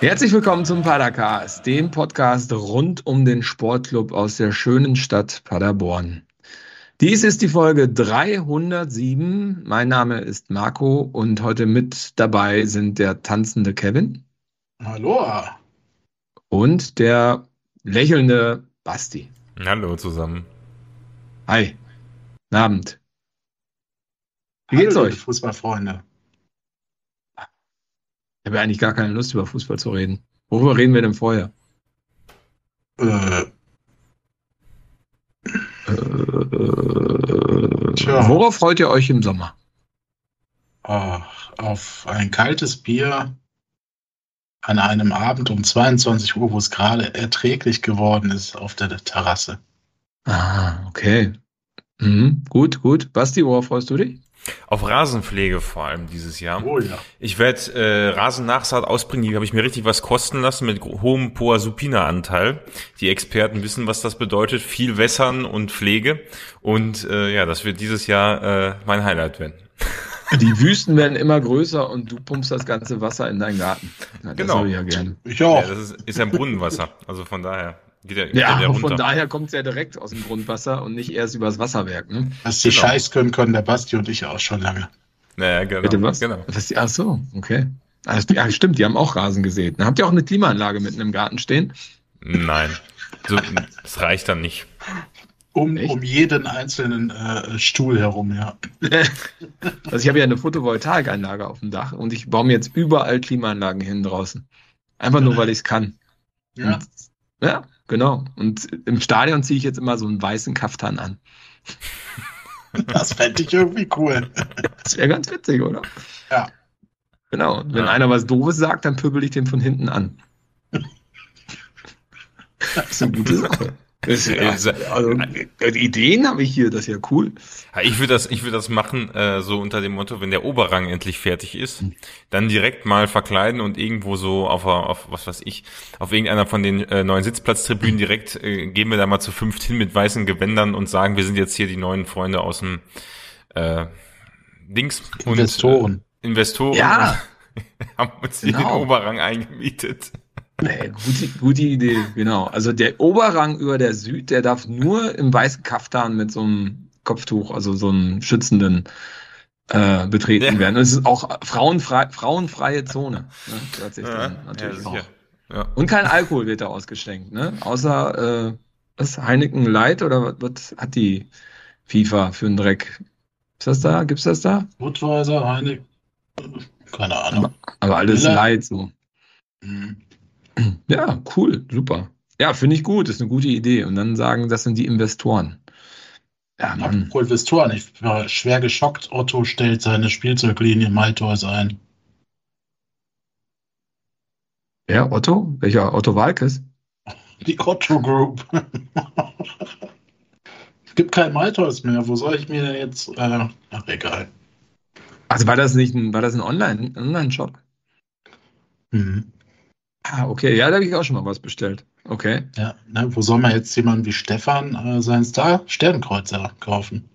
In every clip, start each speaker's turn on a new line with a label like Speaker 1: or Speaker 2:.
Speaker 1: Herzlich willkommen zum Padercast, dem Podcast rund um den Sportclub aus der schönen Stadt Paderborn. Dies ist die Folge 307. Mein Name ist Marco und heute mit dabei sind der tanzende Kevin.
Speaker 2: Hallo.
Speaker 1: Und der lächelnde Basti.
Speaker 3: Hallo zusammen.
Speaker 1: Hi. Guten Abend. Wie geht's
Speaker 2: Hallo,
Speaker 1: euch?
Speaker 2: Fußballfreunde.
Speaker 1: Ich habe ja eigentlich gar keine Lust, über Fußball zu reden. Worüber reden wir denn vorher?
Speaker 2: Äh,
Speaker 1: Äh,
Speaker 2: Tja.
Speaker 1: worauf freut ihr euch im Sommer?
Speaker 2: ach, auf ein kaltes Bier an einem Abend um 22 Uhr, wo es gerade erträglich geworden ist, auf der Terrasse.
Speaker 1: Ah, okay. Mhm, gut, gut. Basti, worauf freust du dich?
Speaker 3: Auf Rasenpflege vor allem dieses Jahr.
Speaker 2: Oh ja.
Speaker 3: Ich werde äh, Rasennachsaat ausbringen, die habe ich mir richtig was kosten lassen mit hohem Poasupina-Anteil. Die Experten wissen, was das bedeutet. Viel Wässern und Pflege. Und äh, ja, das wird dieses Jahr äh, mein Highlight werden.
Speaker 1: Die Wüsten werden immer größer und du pumpst das ganze Wasser in deinen Garten. Ja, das
Speaker 3: Genau.
Speaker 1: ich ja gerne.
Speaker 2: Ich
Speaker 3: Ja,
Speaker 2: auch.
Speaker 3: das ist, ist ja ein Brunnenwasser. Also von daher geht er, geht
Speaker 1: Ja,
Speaker 3: er
Speaker 1: von daher kommt es ja direkt aus dem Grundwasser und nicht erst übers Wasserwerk. Ne?
Speaker 2: Was die
Speaker 3: Genau.
Speaker 2: Scheiß können, können der Basti und ich auch schon lange.
Speaker 3: Naja, genau.
Speaker 1: Bitte was?
Speaker 3: Genau.
Speaker 1: was? Ach so, okay. Ah, st- Ja, stimmt, die haben auch Rasen gesät. Habt ihr auch eine Klimaanlage mitten im Garten stehen?
Speaker 3: Nein. So, das reicht dann nicht.
Speaker 2: Um,
Speaker 1: Echt?
Speaker 2: um jeden einzelnen äh, Stuhl herum, ja.
Speaker 1: Also ich habe ja eine Photovoltaikanlage auf dem Dach und ich baue mir jetzt überall Klimaanlagen hin draußen. Einfach nur, weil ich es kann.
Speaker 2: Ja.
Speaker 1: Und, ja, genau. Und im Stadion ziehe ich jetzt immer so einen weißen Kaftan an.
Speaker 2: Das fände ich irgendwie cool.
Speaker 1: Das wäre ganz witzig, oder?
Speaker 2: Ja.
Speaker 1: Genau. Und Wenn
Speaker 3: Ja.
Speaker 1: einer was Doofes sagt, dann pöbel ich den von hinten an. Das ist eine gute Sache. Das
Speaker 3: Ja.
Speaker 1: also, äh, Ideen habe ich hier, das ist ja cool.
Speaker 3: Ich würde das, ich würde das machen, äh, so unter dem Motto, wenn der Oberrang endlich fertig ist, dann direkt mal verkleiden und irgendwo so auf, a- auf was weiß ich, auf irgendeiner von den äh, neuen Sitzplatztribünen direkt äh, gehen wir da mal zu fünft hin mit weißen Gewändern und sagen, wir sind jetzt hier die neuen Freunde aus dem äh, Dings und
Speaker 2: Investoren.
Speaker 3: Äh, Investoren
Speaker 1: Ja.
Speaker 3: haben uns hier
Speaker 1: Genau.
Speaker 3: den Oberrang eingemietet.
Speaker 1: Nee, gute, gute Idee, genau. Also der Oberrang über der Süd, der darf nur im weißen Kaftan mit so einem Kopftuch, also so einem schützenden, äh, betreten
Speaker 3: Ja.
Speaker 1: werden. Und es ist auch frauenfrei, frauenfreie Zone. Ne? Hört sich dann natürlich auch.
Speaker 3: Ja.
Speaker 1: Und kein Alkohol wird da ausgeschenkt, ne? Außer äh, was Heineken Light oder was, was hat die FIFA für einen Dreck? Ist das da? Gibt's das da?
Speaker 2: Budweiser, Heineck. Keine Ahnung.
Speaker 1: Aber alles
Speaker 2: Miller?
Speaker 1: Light so.
Speaker 2: Hm.
Speaker 1: Ja, cool, super. Ja, finde ich gut, ist eine gute Idee. Und dann sagen, das sind die Investoren. Ja, Mann.
Speaker 2: Apropos Investoren, ich war schwer geschockt. Otto stellt seine Spielzeuglinie MyToys ein.
Speaker 1: Wer? Otto? Welcher? Otto Walkes?
Speaker 2: Die Otto Group. es gibt kein MyToys mehr. Wo soll ich mir denn jetzt. Äh, ach, egal.
Speaker 1: Also war das nicht ein, war das ein Online, Online-Shop? Ah, okay. Ja, da habe ich auch schon mal was bestellt. Okay.
Speaker 2: Ja, ne, wo soll man jetzt jemanden wie Stefan äh, seinen Star Sternkreuzer kaufen?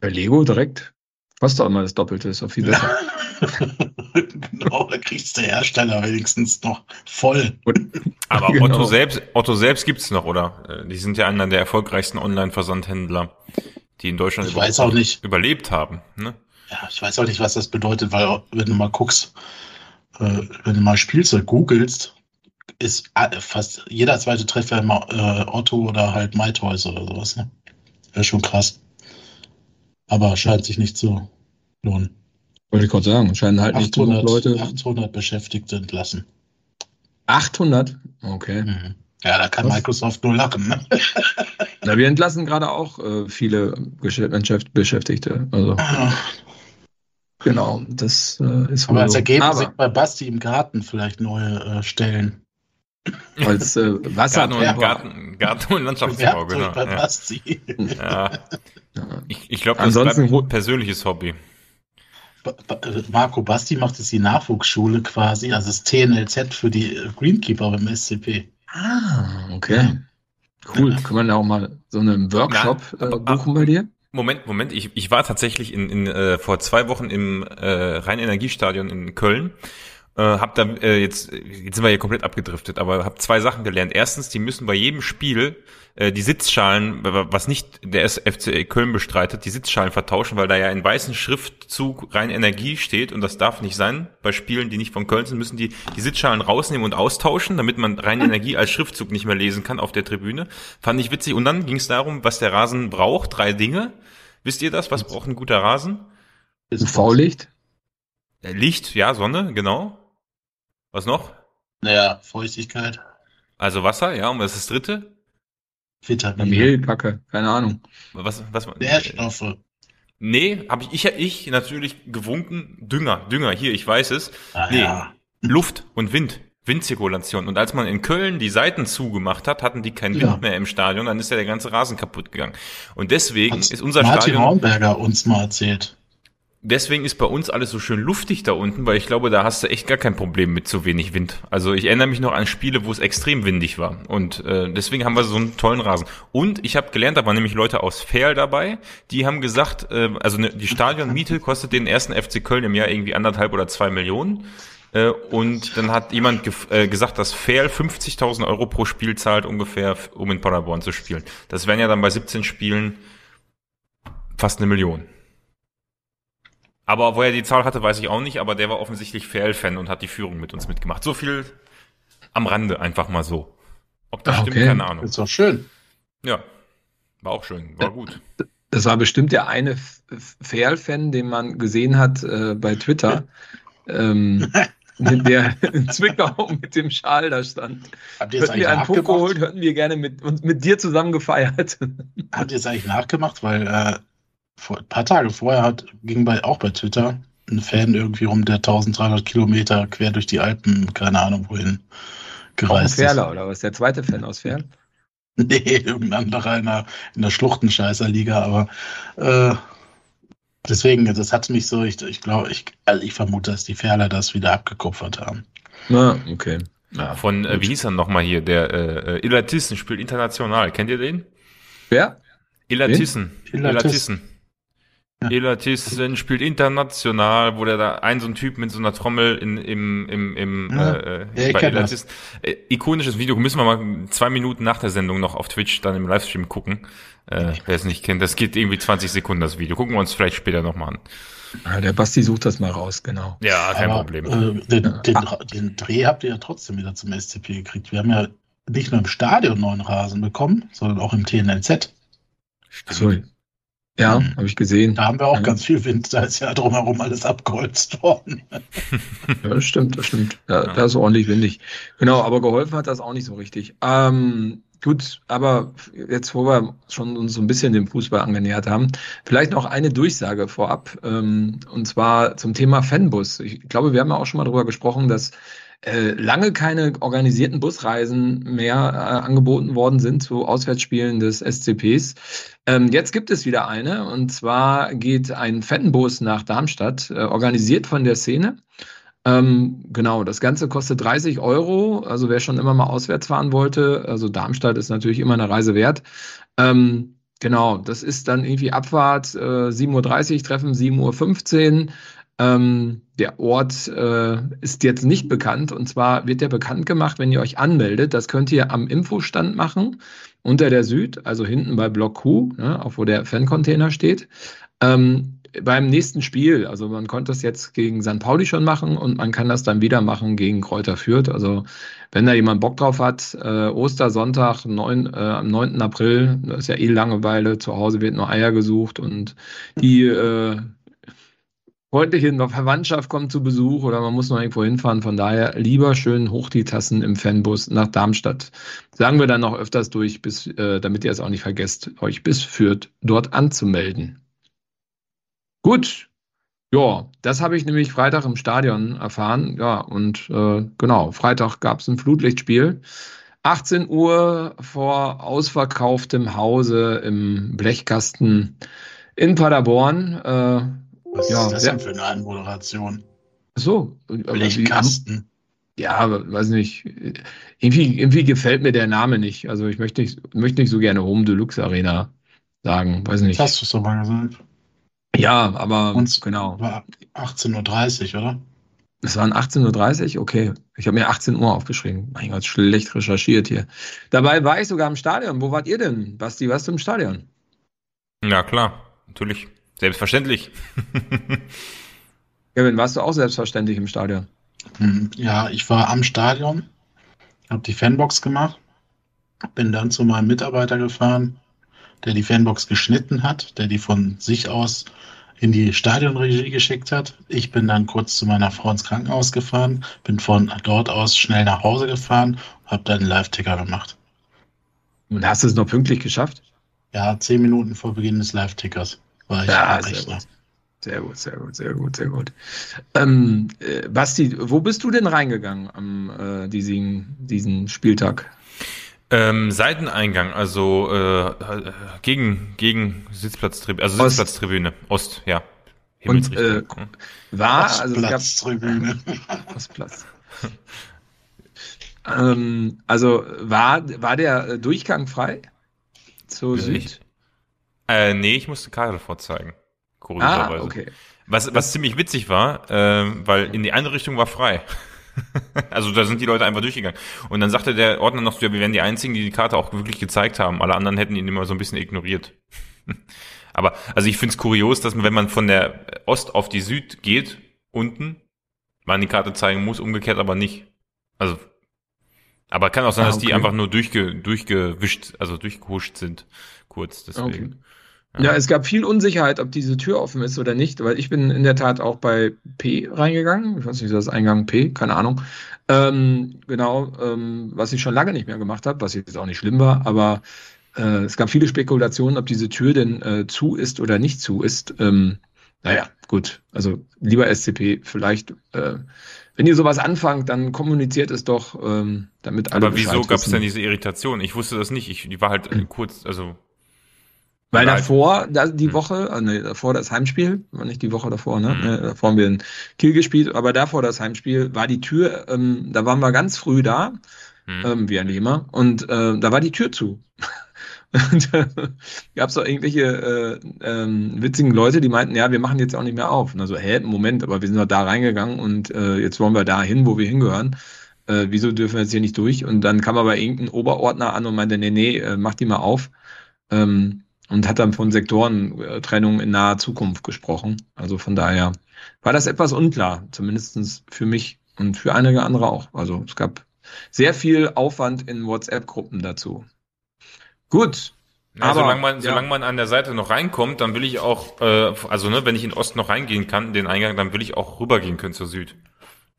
Speaker 1: Bei Lego direkt. Kostet auch immer das Doppelte, ist auch viel besser.
Speaker 2: genau, da kriegst der Hersteller wenigstens noch voll.
Speaker 3: Aber
Speaker 1: Genau.
Speaker 3: Otto selbst, Otto selbst gibt's noch, oder? Äh, Die sind ja einer der erfolgreichsten Online-Versandhändler, die in Deutschland
Speaker 2: Ich weiß auch nicht.
Speaker 3: überlebt haben. Ne?
Speaker 2: Ja, ich weiß auch nicht, was das bedeutet, weil wenn du mal guckst, wenn du mal Spielzeug googelst, ist a- fast jeder zweite Treffer immer äh, Otto oder halt MyToys oder sowas. Ne? Wäre schon krass. Aber scheint sich nicht zu lohnen.
Speaker 1: Wollte ich gerade sagen. Scheinen halt nicht genug
Speaker 2: 800,
Speaker 1: Leute.
Speaker 2: 800 Beschäftigte entlassen.
Speaker 1: 800? Okay.
Speaker 2: Mhm. Ja, da kann
Speaker 1: Was?
Speaker 2: Microsoft nur lachen. Ne?
Speaker 1: Na, wir entlassen gerade auch äh, viele Beschäftigte. Also, genau. Das äh, ist
Speaker 2: Aber als
Speaker 1: so.
Speaker 2: Ergebnis
Speaker 1: Aber
Speaker 2: sind bei Basti im Garten vielleicht neue äh, Stellen.
Speaker 1: als äh, Wasser.
Speaker 3: Garten, und, Garten, Garten und Landschaftsbau, genau.
Speaker 2: bei
Speaker 3: Ja.
Speaker 2: Basti.
Speaker 3: Ja. Ich, ich glaube, das
Speaker 1: Ansonsten
Speaker 3: ist ein persönliches Hobby.
Speaker 2: Äh, Marco Basti macht jetzt die Nachwuchsschule quasi, also das TNLZ für die äh, Greenkeeper beim SCP.
Speaker 1: Ah, okay. Cool. Kann man da auch mal so einen Workshop äh, buchen bei dir?
Speaker 3: Moment, Moment, ich, ich war tatsächlich in, in, äh, vor zwei Wochen im äh, Rhein-Energiestadion in Köln äh, hab da äh, jetzt, jetzt sind wir hier komplett abgedriftet, aber habe zwei Sachen gelernt. Erstens, die müssen bei jedem Spiel äh, die Sitzschalen, was nicht der FC Köln bestreitet, die Sitzschalen vertauschen, weil da ja in weißen Schriftzug rein Energie steht und das darf nicht sein. Bei Spielen, die nicht von Köln sind, müssen die die Sitzschalen rausnehmen und austauschen, damit man rein Energie als Schriftzug nicht mehr lesen kann auf der Tribüne. Fand ich witzig. Und dann ging es darum, was der Rasen braucht. Drei Dinge. Wisst ihr das? Was braucht ein guter Rasen?
Speaker 1: UV-Licht?
Speaker 3: Licht, ja, Sonne, genau. Was noch?
Speaker 2: Naja, Feuchtigkeit.
Speaker 3: Also Wasser, ja. Und was ist das dritte?
Speaker 1: Vitamine. Mehlpacke, keine Ahnung.
Speaker 3: Was, was,
Speaker 2: Nährstoffe.
Speaker 3: Nee, habe ich, ich, ich natürlich gewunken. Dünger, Dünger, hier, ich weiß es.
Speaker 2: Ah,
Speaker 3: nee,
Speaker 2: ja.
Speaker 3: Luft und Wind. Windzirkulation. Und als man in Köln die Seiten zugemacht hat, hatten die keinen Wind
Speaker 2: Ja.
Speaker 3: mehr im Stadion, dann ist ja der ganze Rasen kaputt gegangen. Und deswegen
Speaker 2: Hat's
Speaker 3: ist unser
Speaker 2: Martin
Speaker 3: Stadion,
Speaker 2: Hornberger uns mal erzählt.
Speaker 3: Deswegen ist bei uns alles so schön luftig da unten, weil ich glaube, da hast du echt gar kein Problem mit zu wenig Wind. Also ich erinnere mich noch an Spiele, wo es extrem windig war. Und äh, deswegen haben wir so einen tollen Rasen. Und ich habe gelernt, da waren nämlich Leute aus Ferl dabei, die haben gesagt, äh, also ne, die Stadionmiete kostet den ersten FC Köln im Jahr irgendwie anderthalb oder zwei Millionen. Äh, Und dann hat jemand äh, gesagt, dass Fair 50.000 Euro pro Spiel zahlt ungefähr, um in Paderborn zu spielen. Das wären ja dann bei 17 Spielen fast eine Million. Aber woher die Zahl hatte, weiß ich auch nicht, aber der war offensichtlich Fair-Fan und hat die Führung mit uns mitgemacht. So viel am Rande, einfach mal so. Ob das
Speaker 1: Ah,
Speaker 3: stimmt,
Speaker 1: okay.
Speaker 3: keine Ahnung.
Speaker 2: Ist doch schön.
Speaker 3: Ja, war auch schön, war gut.
Speaker 1: Das war bestimmt der eine Ferl-Fan, den man gesehen hat äh, bei Twitter, ähm, der in Zwickau mit dem Schal da stand.
Speaker 2: Habt ihr
Speaker 1: wir
Speaker 2: eigentlich
Speaker 1: einen Puck geholt,
Speaker 2: nachgemacht?
Speaker 1: hätten wir gerne mit, uns mit dir zusammen gefeiert.
Speaker 2: Habt ihr jetzt eigentlich nachgemacht? Weil äh, vor, ein paar Tage vorher hat, ging bei, auch bei Twitter ein Fan irgendwie rum, der 1300 Kilometer quer durch die Alpen, keine Ahnung wohin, gereist
Speaker 1: Ferler, oder was? Der zweite Fan aus Ferl?
Speaker 2: ist. Nee, irgendein anderer in der, in der Schluchtenscheißer-Liga, aber äh, deswegen, das hat mich so, ich, ich glaube, ich, also ich vermute, dass die Ferler das wieder abgekupfert haben.
Speaker 1: Na, okay. Ja.
Speaker 3: Von, äh, wie hieß er nochmal hier, der äh, äh, Ilatissen spielt international. Kennt ihr den?
Speaker 1: Wer?
Speaker 3: Ilatissen.
Speaker 2: Ilatissen. Ja.
Speaker 3: Ilatissen spielt international, wo der da ein so ein Typ mit so einer Trommel in, im, im, im
Speaker 2: Ja.
Speaker 3: äh,
Speaker 2: Ja, ich
Speaker 3: bei. Ilatissen. Äh, ikonisches Video, müssen wir mal zwei Minuten nach der Sendung noch auf Twitch dann im Livestream gucken. Äh, wer es nicht kennt, das geht irgendwie 20 Sekunden, das Video. Gucken wir uns vielleicht später nochmal an.
Speaker 1: Ah, Der Basti sucht das mal raus, genau.
Speaker 3: Ja, kein
Speaker 2: Aber,
Speaker 3: Problem.
Speaker 2: Äh, den, den, den Dreh habt ihr ja trotzdem wieder zum SCP gekriegt. Wir haben ja nicht nur im Stadion neuen Rasen bekommen, sondern auch im TNLZ.
Speaker 1: Sorry. Ja,
Speaker 2: Mhm.
Speaker 1: habe ich gesehen.
Speaker 2: Da haben wir auch
Speaker 1: Ja.
Speaker 2: ganz viel Wind. Da ist ja drumherum alles abgeholzt worden.
Speaker 1: Ja, das stimmt, das stimmt. Ja,
Speaker 3: Ja.
Speaker 1: Da ist ordentlich windig. Genau, aber geholfen hat das auch nicht so richtig. Ähm, gut, aber jetzt, wo wir schon uns so ein bisschen dem Fußball angenähert haben, vielleicht noch eine Durchsage vorab, ähm, und zwar zum Thema Fanbus. Ich glaube, wir haben ja auch schon mal darüber gesprochen, dass äh, lange keine organisierten Busreisen mehr äh, angeboten worden sind zu Auswärtsspielen des SCPs. Ähm, jetzt gibt es wieder eine, und zwar geht ein Fanbus nach Darmstadt, äh, organisiert von der Szene. Ähm, genau, das Ganze kostet 30 Euro. Also wer schon immer mal auswärts fahren wollte, also Darmstadt ist natürlich immer eine Reise wert. Ähm, genau, das ist dann irgendwie Abfahrt äh, 7.30 Uhr, Treffen 7.15 Uhr. Ähm, der Ort äh, ist jetzt nicht bekannt und zwar wird der bekannt gemacht, wenn ihr euch anmeldet. Das könnt ihr am Infostand machen, unter der Süd, also hinten bei Block Q, ne, auch wo der Fan-Container steht. Ähm, beim nächsten Spiel, also man konnte das jetzt gegen St. Pauli schon machen und man kann das dann wieder machen gegen Kräuter Fürth. Also wenn da jemand Bock drauf hat, äh, Ostersonntag, neun, äh, am 9. April, das ist ja eh Langeweile, zu Hause wird nur Eier gesucht und die äh, freundliche Verwandtschaft kommt zu Besuch oder man muss noch irgendwo hinfahren. Von daher lieber schön hoch die Tassen im Fanbus nach Darmstadt. Sagen wir dann noch öfters durch, bis, äh, damit ihr es auch nicht vergesst, euch bis Fürth dort anzumelden. Gut. Ja, das habe ich nämlich Freitag im Stadion erfahren. Ja, und äh, genau, Freitag gab es ein Flutlichtspiel. 18 Uhr vor ausverkauftem Hause im Blechkasten in Paderborn. Äh,
Speaker 2: Was
Speaker 1: Ja,
Speaker 2: ist das
Speaker 1: ja.
Speaker 2: denn für eine Anmoderation?
Speaker 1: so, aber wie-
Speaker 2: Blechkasten.
Speaker 1: Ja, aber weiß nicht. Irgendwie, irgendwie gefällt mir der Name nicht. Also ich möchte nicht, möchte nicht so gerne Home Deluxe Arena sagen. Weiß nicht.
Speaker 2: Das hast du doch mal gesagt.
Speaker 1: Ja, aber
Speaker 2: Und
Speaker 1: genau.
Speaker 2: war 18.30 Uhr, oder?
Speaker 1: Es waren 18.30 Uhr, okay. Ich habe mir 18 Uhr aufgeschrieben. Mein Gott, schlecht recherchiert hier. Dabei war ich sogar im Stadion. Wo wart ihr denn? Basti, warst du im Stadion?
Speaker 3: Ja, klar. Natürlich. Selbstverständlich.
Speaker 1: Kevin, warst du auch selbstverständlich im Stadion?
Speaker 2: Hm, Ja, ich war am Stadion, habe die Fanbox gemacht, bin dann zu meinem Mitarbeiter gefahren, der die Fanbox geschnitten hat, der die von sich aus in die Stadionregie geschickt hat. Ich bin dann kurz zu meiner Frau ins Krankenhaus gefahren, bin von dort aus schnell nach Hause gefahren, habe dann einen Live-Ticker gemacht.
Speaker 1: Und hast du es noch pünktlich geschafft?
Speaker 2: Ja, zehn Minuten vor Beginn des Live-Tickers war ich
Speaker 1: Ja,
Speaker 2: am
Speaker 1: sehr gut. Sehr gut, sehr gut, sehr gut, sehr gut. Ähm, äh, Basti, wo bist du denn reingegangen am äh, diesen, diesen Spieltag?
Speaker 3: Ähm, Seiteneingang, also äh, gegen gegen Sitzplatztribüne, also
Speaker 1: Ost.
Speaker 3: Sitzplatztribüne, Ost, ja.
Speaker 1: Und, äh, War, also es gab
Speaker 2: Platztribüne.
Speaker 1: Ostplatz. ähm, also war, war der äh, Durchgang frei zur
Speaker 3: Ja,
Speaker 1: Süd?
Speaker 3: Äh, nee, ich musste Karte vorzeigen.
Speaker 1: Ah,
Speaker 3: Kurioserweise.
Speaker 1: okay.
Speaker 3: Was, was ziemlich witzig war, ähm, weil in die eine Richtung war frei. also da sind die Leute einfach durchgegangen. Und dann sagte der Ordner noch, so, ja, wir wären die Einzigen, die die Karte auch wirklich gezeigt haben. Alle anderen hätten ihn immer so ein bisschen ignoriert. Aber also ich finde es kurios, dass man, wenn man von der Ost auf die Süd geht, unten, man die Karte zeigen muss, umgekehrt aber nicht. Also, aber kann auch sein,
Speaker 1: Ah,
Speaker 3: dass die
Speaker 1: okay.
Speaker 3: einfach nur durchge, durchgewischt, also durchgehuscht sind, kurz. Deswegen.
Speaker 1: Ja, es gab viel Unsicherheit, ob diese Tür offen ist oder nicht, weil ich bin in der Tat auch bei P reingegangen. Ich weiß nicht, das ist Eingang P, keine Ahnung. Ähm, genau, ähm, was ich schon lange nicht mehr gemacht habe, was jetzt auch nicht schlimm war, aber äh, es gab viele Spekulationen, ob diese Tür denn äh, zu ist oder nicht zu ist. Ähm, naja, gut, also lieber SCP, vielleicht, äh, wenn ihr sowas anfangt, dann kommuniziert es doch, ähm, damit alle
Speaker 3: Aber wieso gab es denn diese Irritation? Ich wusste das nicht. Ich, die war halt kurz, also
Speaker 1: Weil
Speaker 3: Leid.
Speaker 1: davor, da, die
Speaker 3: Hm.
Speaker 1: Woche, äh, nee, davor das Heimspiel, war nicht die Woche davor, ne?
Speaker 3: Hm.
Speaker 1: Ne, davor haben wir in Kiel gespielt, aber davor das Heimspiel war die Tür, ähm, da waren wir ganz früh da,
Speaker 3: hm.
Speaker 1: ähm, wie ein Lehmer, und äh, da war die Tür zu. Und äh, gab es auch irgendwelche äh, ähm, witzigen Leute, die meinten, ja, wir machen jetzt auch nicht mehr auf. Und also, hä, Moment, aber wir sind doch da reingegangen und äh, jetzt wollen wir da hin, wo wir hingehören. Äh, wieso dürfen wir jetzt hier nicht durch? Und dann kam aber irgendein Oberordner an und meinte, nee, nee, äh, mach die mal auf. Ähm, und hat dann von Sektorentrennung in naher Zukunft gesprochen. Also von daher war das etwas unklar, zumindestens für mich und für einige andere auch. Also es gab sehr viel Aufwand in WhatsApp-Gruppen dazu. Gut,
Speaker 3: Ja,
Speaker 1: aber,
Speaker 3: solange man,
Speaker 1: ja.
Speaker 3: solange man an der Seite noch reinkommt, dann will ich auch, äh, also ne, wenn ich in Ost noch reingehen kann, den Eingang, dann will ich auch rübergehen können zur Süd.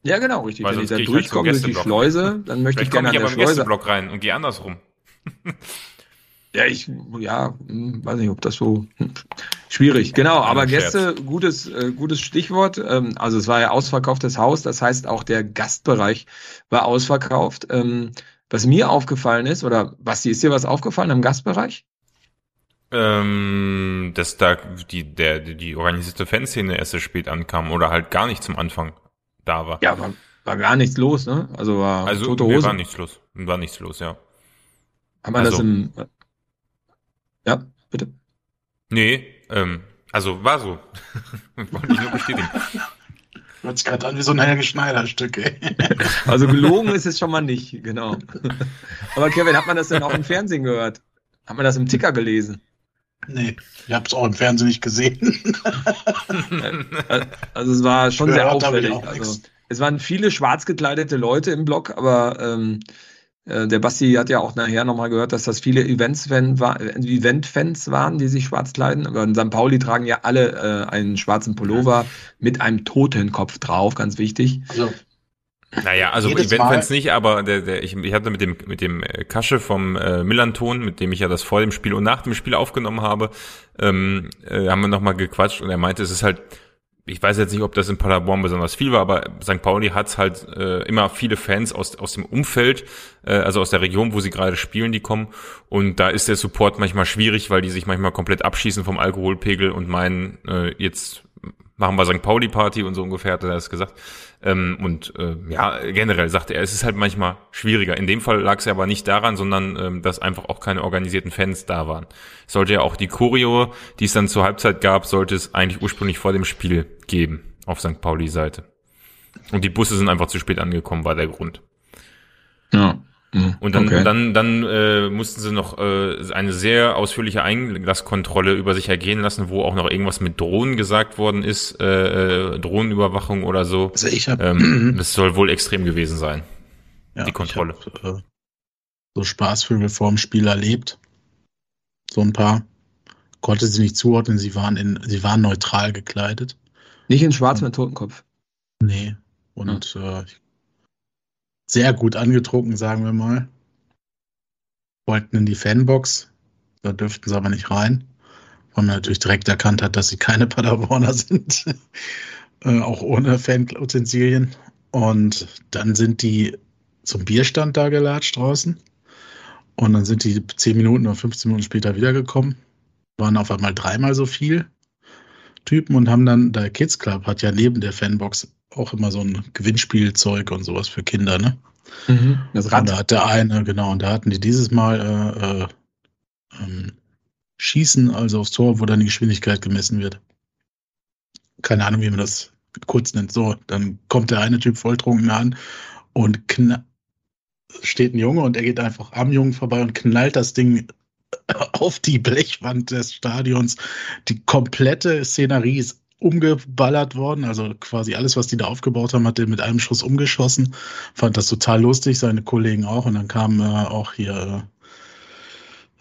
Speaker 1: ja genau, richtig.
Speaker 3: Weil
Speaker 1: Wenn ich da
Speaker 3: ich halt
Speaker 1: durchkomme durch die. Schleuse, dann möchte ich
Speaker 3: Vielleicht komme
Speaker 1: gerne
Speaker 3: ich
Speaker 1: an der Schleuse.
Speaker 3: Gästeblock rein und gehe andersrum.
Speaker 1: Ja, ich, ja, hm, weiß nicht, ob das so hm, schwierig. Genau, aber. Gäste, gutes, äh, gutes Stichwort. Ähm, also es war ja ausverkauftes Haus, das heißt auch der Gastbereich war ausverkauft. Ähm, was mir aufgefallen ist, oder Basti, ist dir was aufgefallen im Gastbereich?
Speaker 3: Ähm, dass da die, der, die organisierte Fanszene erst sehr spät ankam oder halt gar nicht zum Anfang da war.
Speaker 1: Ja, war, war gar nichts los, ne? Also war
Speaker 3: also
Speaker 1: tote Hose.
Speaker 3: war nichts los. War nichts los, ja.
Speaker 1: Haben wir das
Speaker 3: also-
Speaker 1: im, ja, bitte.
Speaker 3: Nee, ähm, also war so. Wollte ich nur bestätigen.
Speaker 2: Hört sich gerade an wie so ein Helge Schneider-Stück, ey.
Speaker 1: Also gelogen ist es schon mal nicht, genau. Aber Kevin, hat man das denn auch im Fernsehen gehört? Hat man das im Ticker gelesen?
Speaker 2: Nee, ich habe es auch im Fernsehen nicht gesehen.
Speaker 1: Also es war schon sehr
Speaker 2: Gehört ich
Speaker 1: auffällig. Also es waren viele schwarz gekleidete Leute im Block, aber ähm, äh, der Basti hat ja auch nachher nochmal gehört, dass das viele Events-Fan war, äh, Event-Fans waren, die sich schwarz kleiden. Aber in St. Pauli tragen ja alle äh, einen schwarzen Pullover mit einem Totenkopf drauf, ganz wichtig.
Speaker 2: Also,
Speaker 3: Naja, also Eventfans nicht, aber der, der, ich, ich hatte mit dem mit dem äh, Kasche vom äh, Millanton, mit dem ich ja das vor dem Spiel und nach dem Spiel aufgenommen habe, ähm, äh, haben wir nochmal gequatscht und er meinte, es ist halt, ich weiß jetzt nicht, ob das in Paderborn besonders viel war, aber St. Pauli hat halt äh, immer viele Fans aus aus dem Umfeld, äh, also aus der Region, wo sie gerade spielen, die kommen und da ist der Support manchmal schwierig, weil die sich manchmal komplett abschießen vom Alkoholpegel und meinen, äh, jetzt machen wir St. Pauli Party und so ungefähr, hat er das gesagt. Ähm, und äh, ja, generell sagte er, es ist halt manchmal schwieriger. In dem Fall lag es ja aber nicht daran, sondern ähm, dass einfach auch keine organisierten Fans da waren. Es sollte ja auch die Choreo, die es dann zur Halbzeit gab, sollte es eigentlich ursprünglich vor dem Spiel geben auf St. Pauli Seite. Und die Busse sind einfach zu spät angekommen, war der Grund.
Speaker 1: Ja. Hm,
Speaker 3: Und dann,
Speaker 1: okay.
Speaker 3: dann, dann äh, mussten sie noch äh, eine sehr ausführliche Einlasskontrolle über sich ergehen lassen, wo auch noch irgendwas mit Drohnen gesagt worden ist, äh, äh, Drohnenüberwachung oder so.
Speaker 2: Also ich habe
Speaker 3: Ähm, das soll wohl extrem gewesen sein.
Speaker 2: ja,
Speaker 3: die Kontrolle.
Speaker 2: Ich hab, äh, so Spaßvögel vorm Spiel erlebt. So ein paar. Konnte sie nicht zuordnen, sie waren in, sie waren neutral gekleidet.
Speaker 1: Nicht in Schwarz mit Totenkopf.
Speaker 2: Nee. Und äh, sehr gut angetrunken, sagen wir mal. Wollten in die Fanbox. Da dürften sie aber nicht rein. Weil man natürlich direkt erkannt hat, dass sie keine Paderborner sind. äh, auch ohne Fanutensilien. Und dann sind die zum Bierstand da gelatscht draußen. Und dann sind die 10 Minuten oder 15 Minuten später wiedergekommen. Waren auf einmal dreimal so viel Typen und haben dann, der Kids Club hat ja neben der Fanbox auch immer so ein Gewinnspielzeug und sowas für Kinder, ne?
Speaker 1: Mhm. Das
Speaker 2: Und
Speaker 1: Rad.
Speaker 2: da hat der eine, genau, und da hatten die dieses Mal äh, äh, ähm, Schießen, also aufs Tor, wo dann die Geschwindigkeit gemessen wird. Keine Ahnung, wie man das kurz nennt. So, dann kommt der eine Typ volltrunken an und steht ein Junge und er geht einfach am Jungen vorbei und knallt das Ding auf die Blechwand des Stadions. Die komplette Szenerie ist umgeballert worden. Also quasi alles, was die da aufgebaut haben, hat er mit einem Schuss umgeschossen. Fand das total lustig, seine Kollegen auch. Und dann kam äh, auch hier,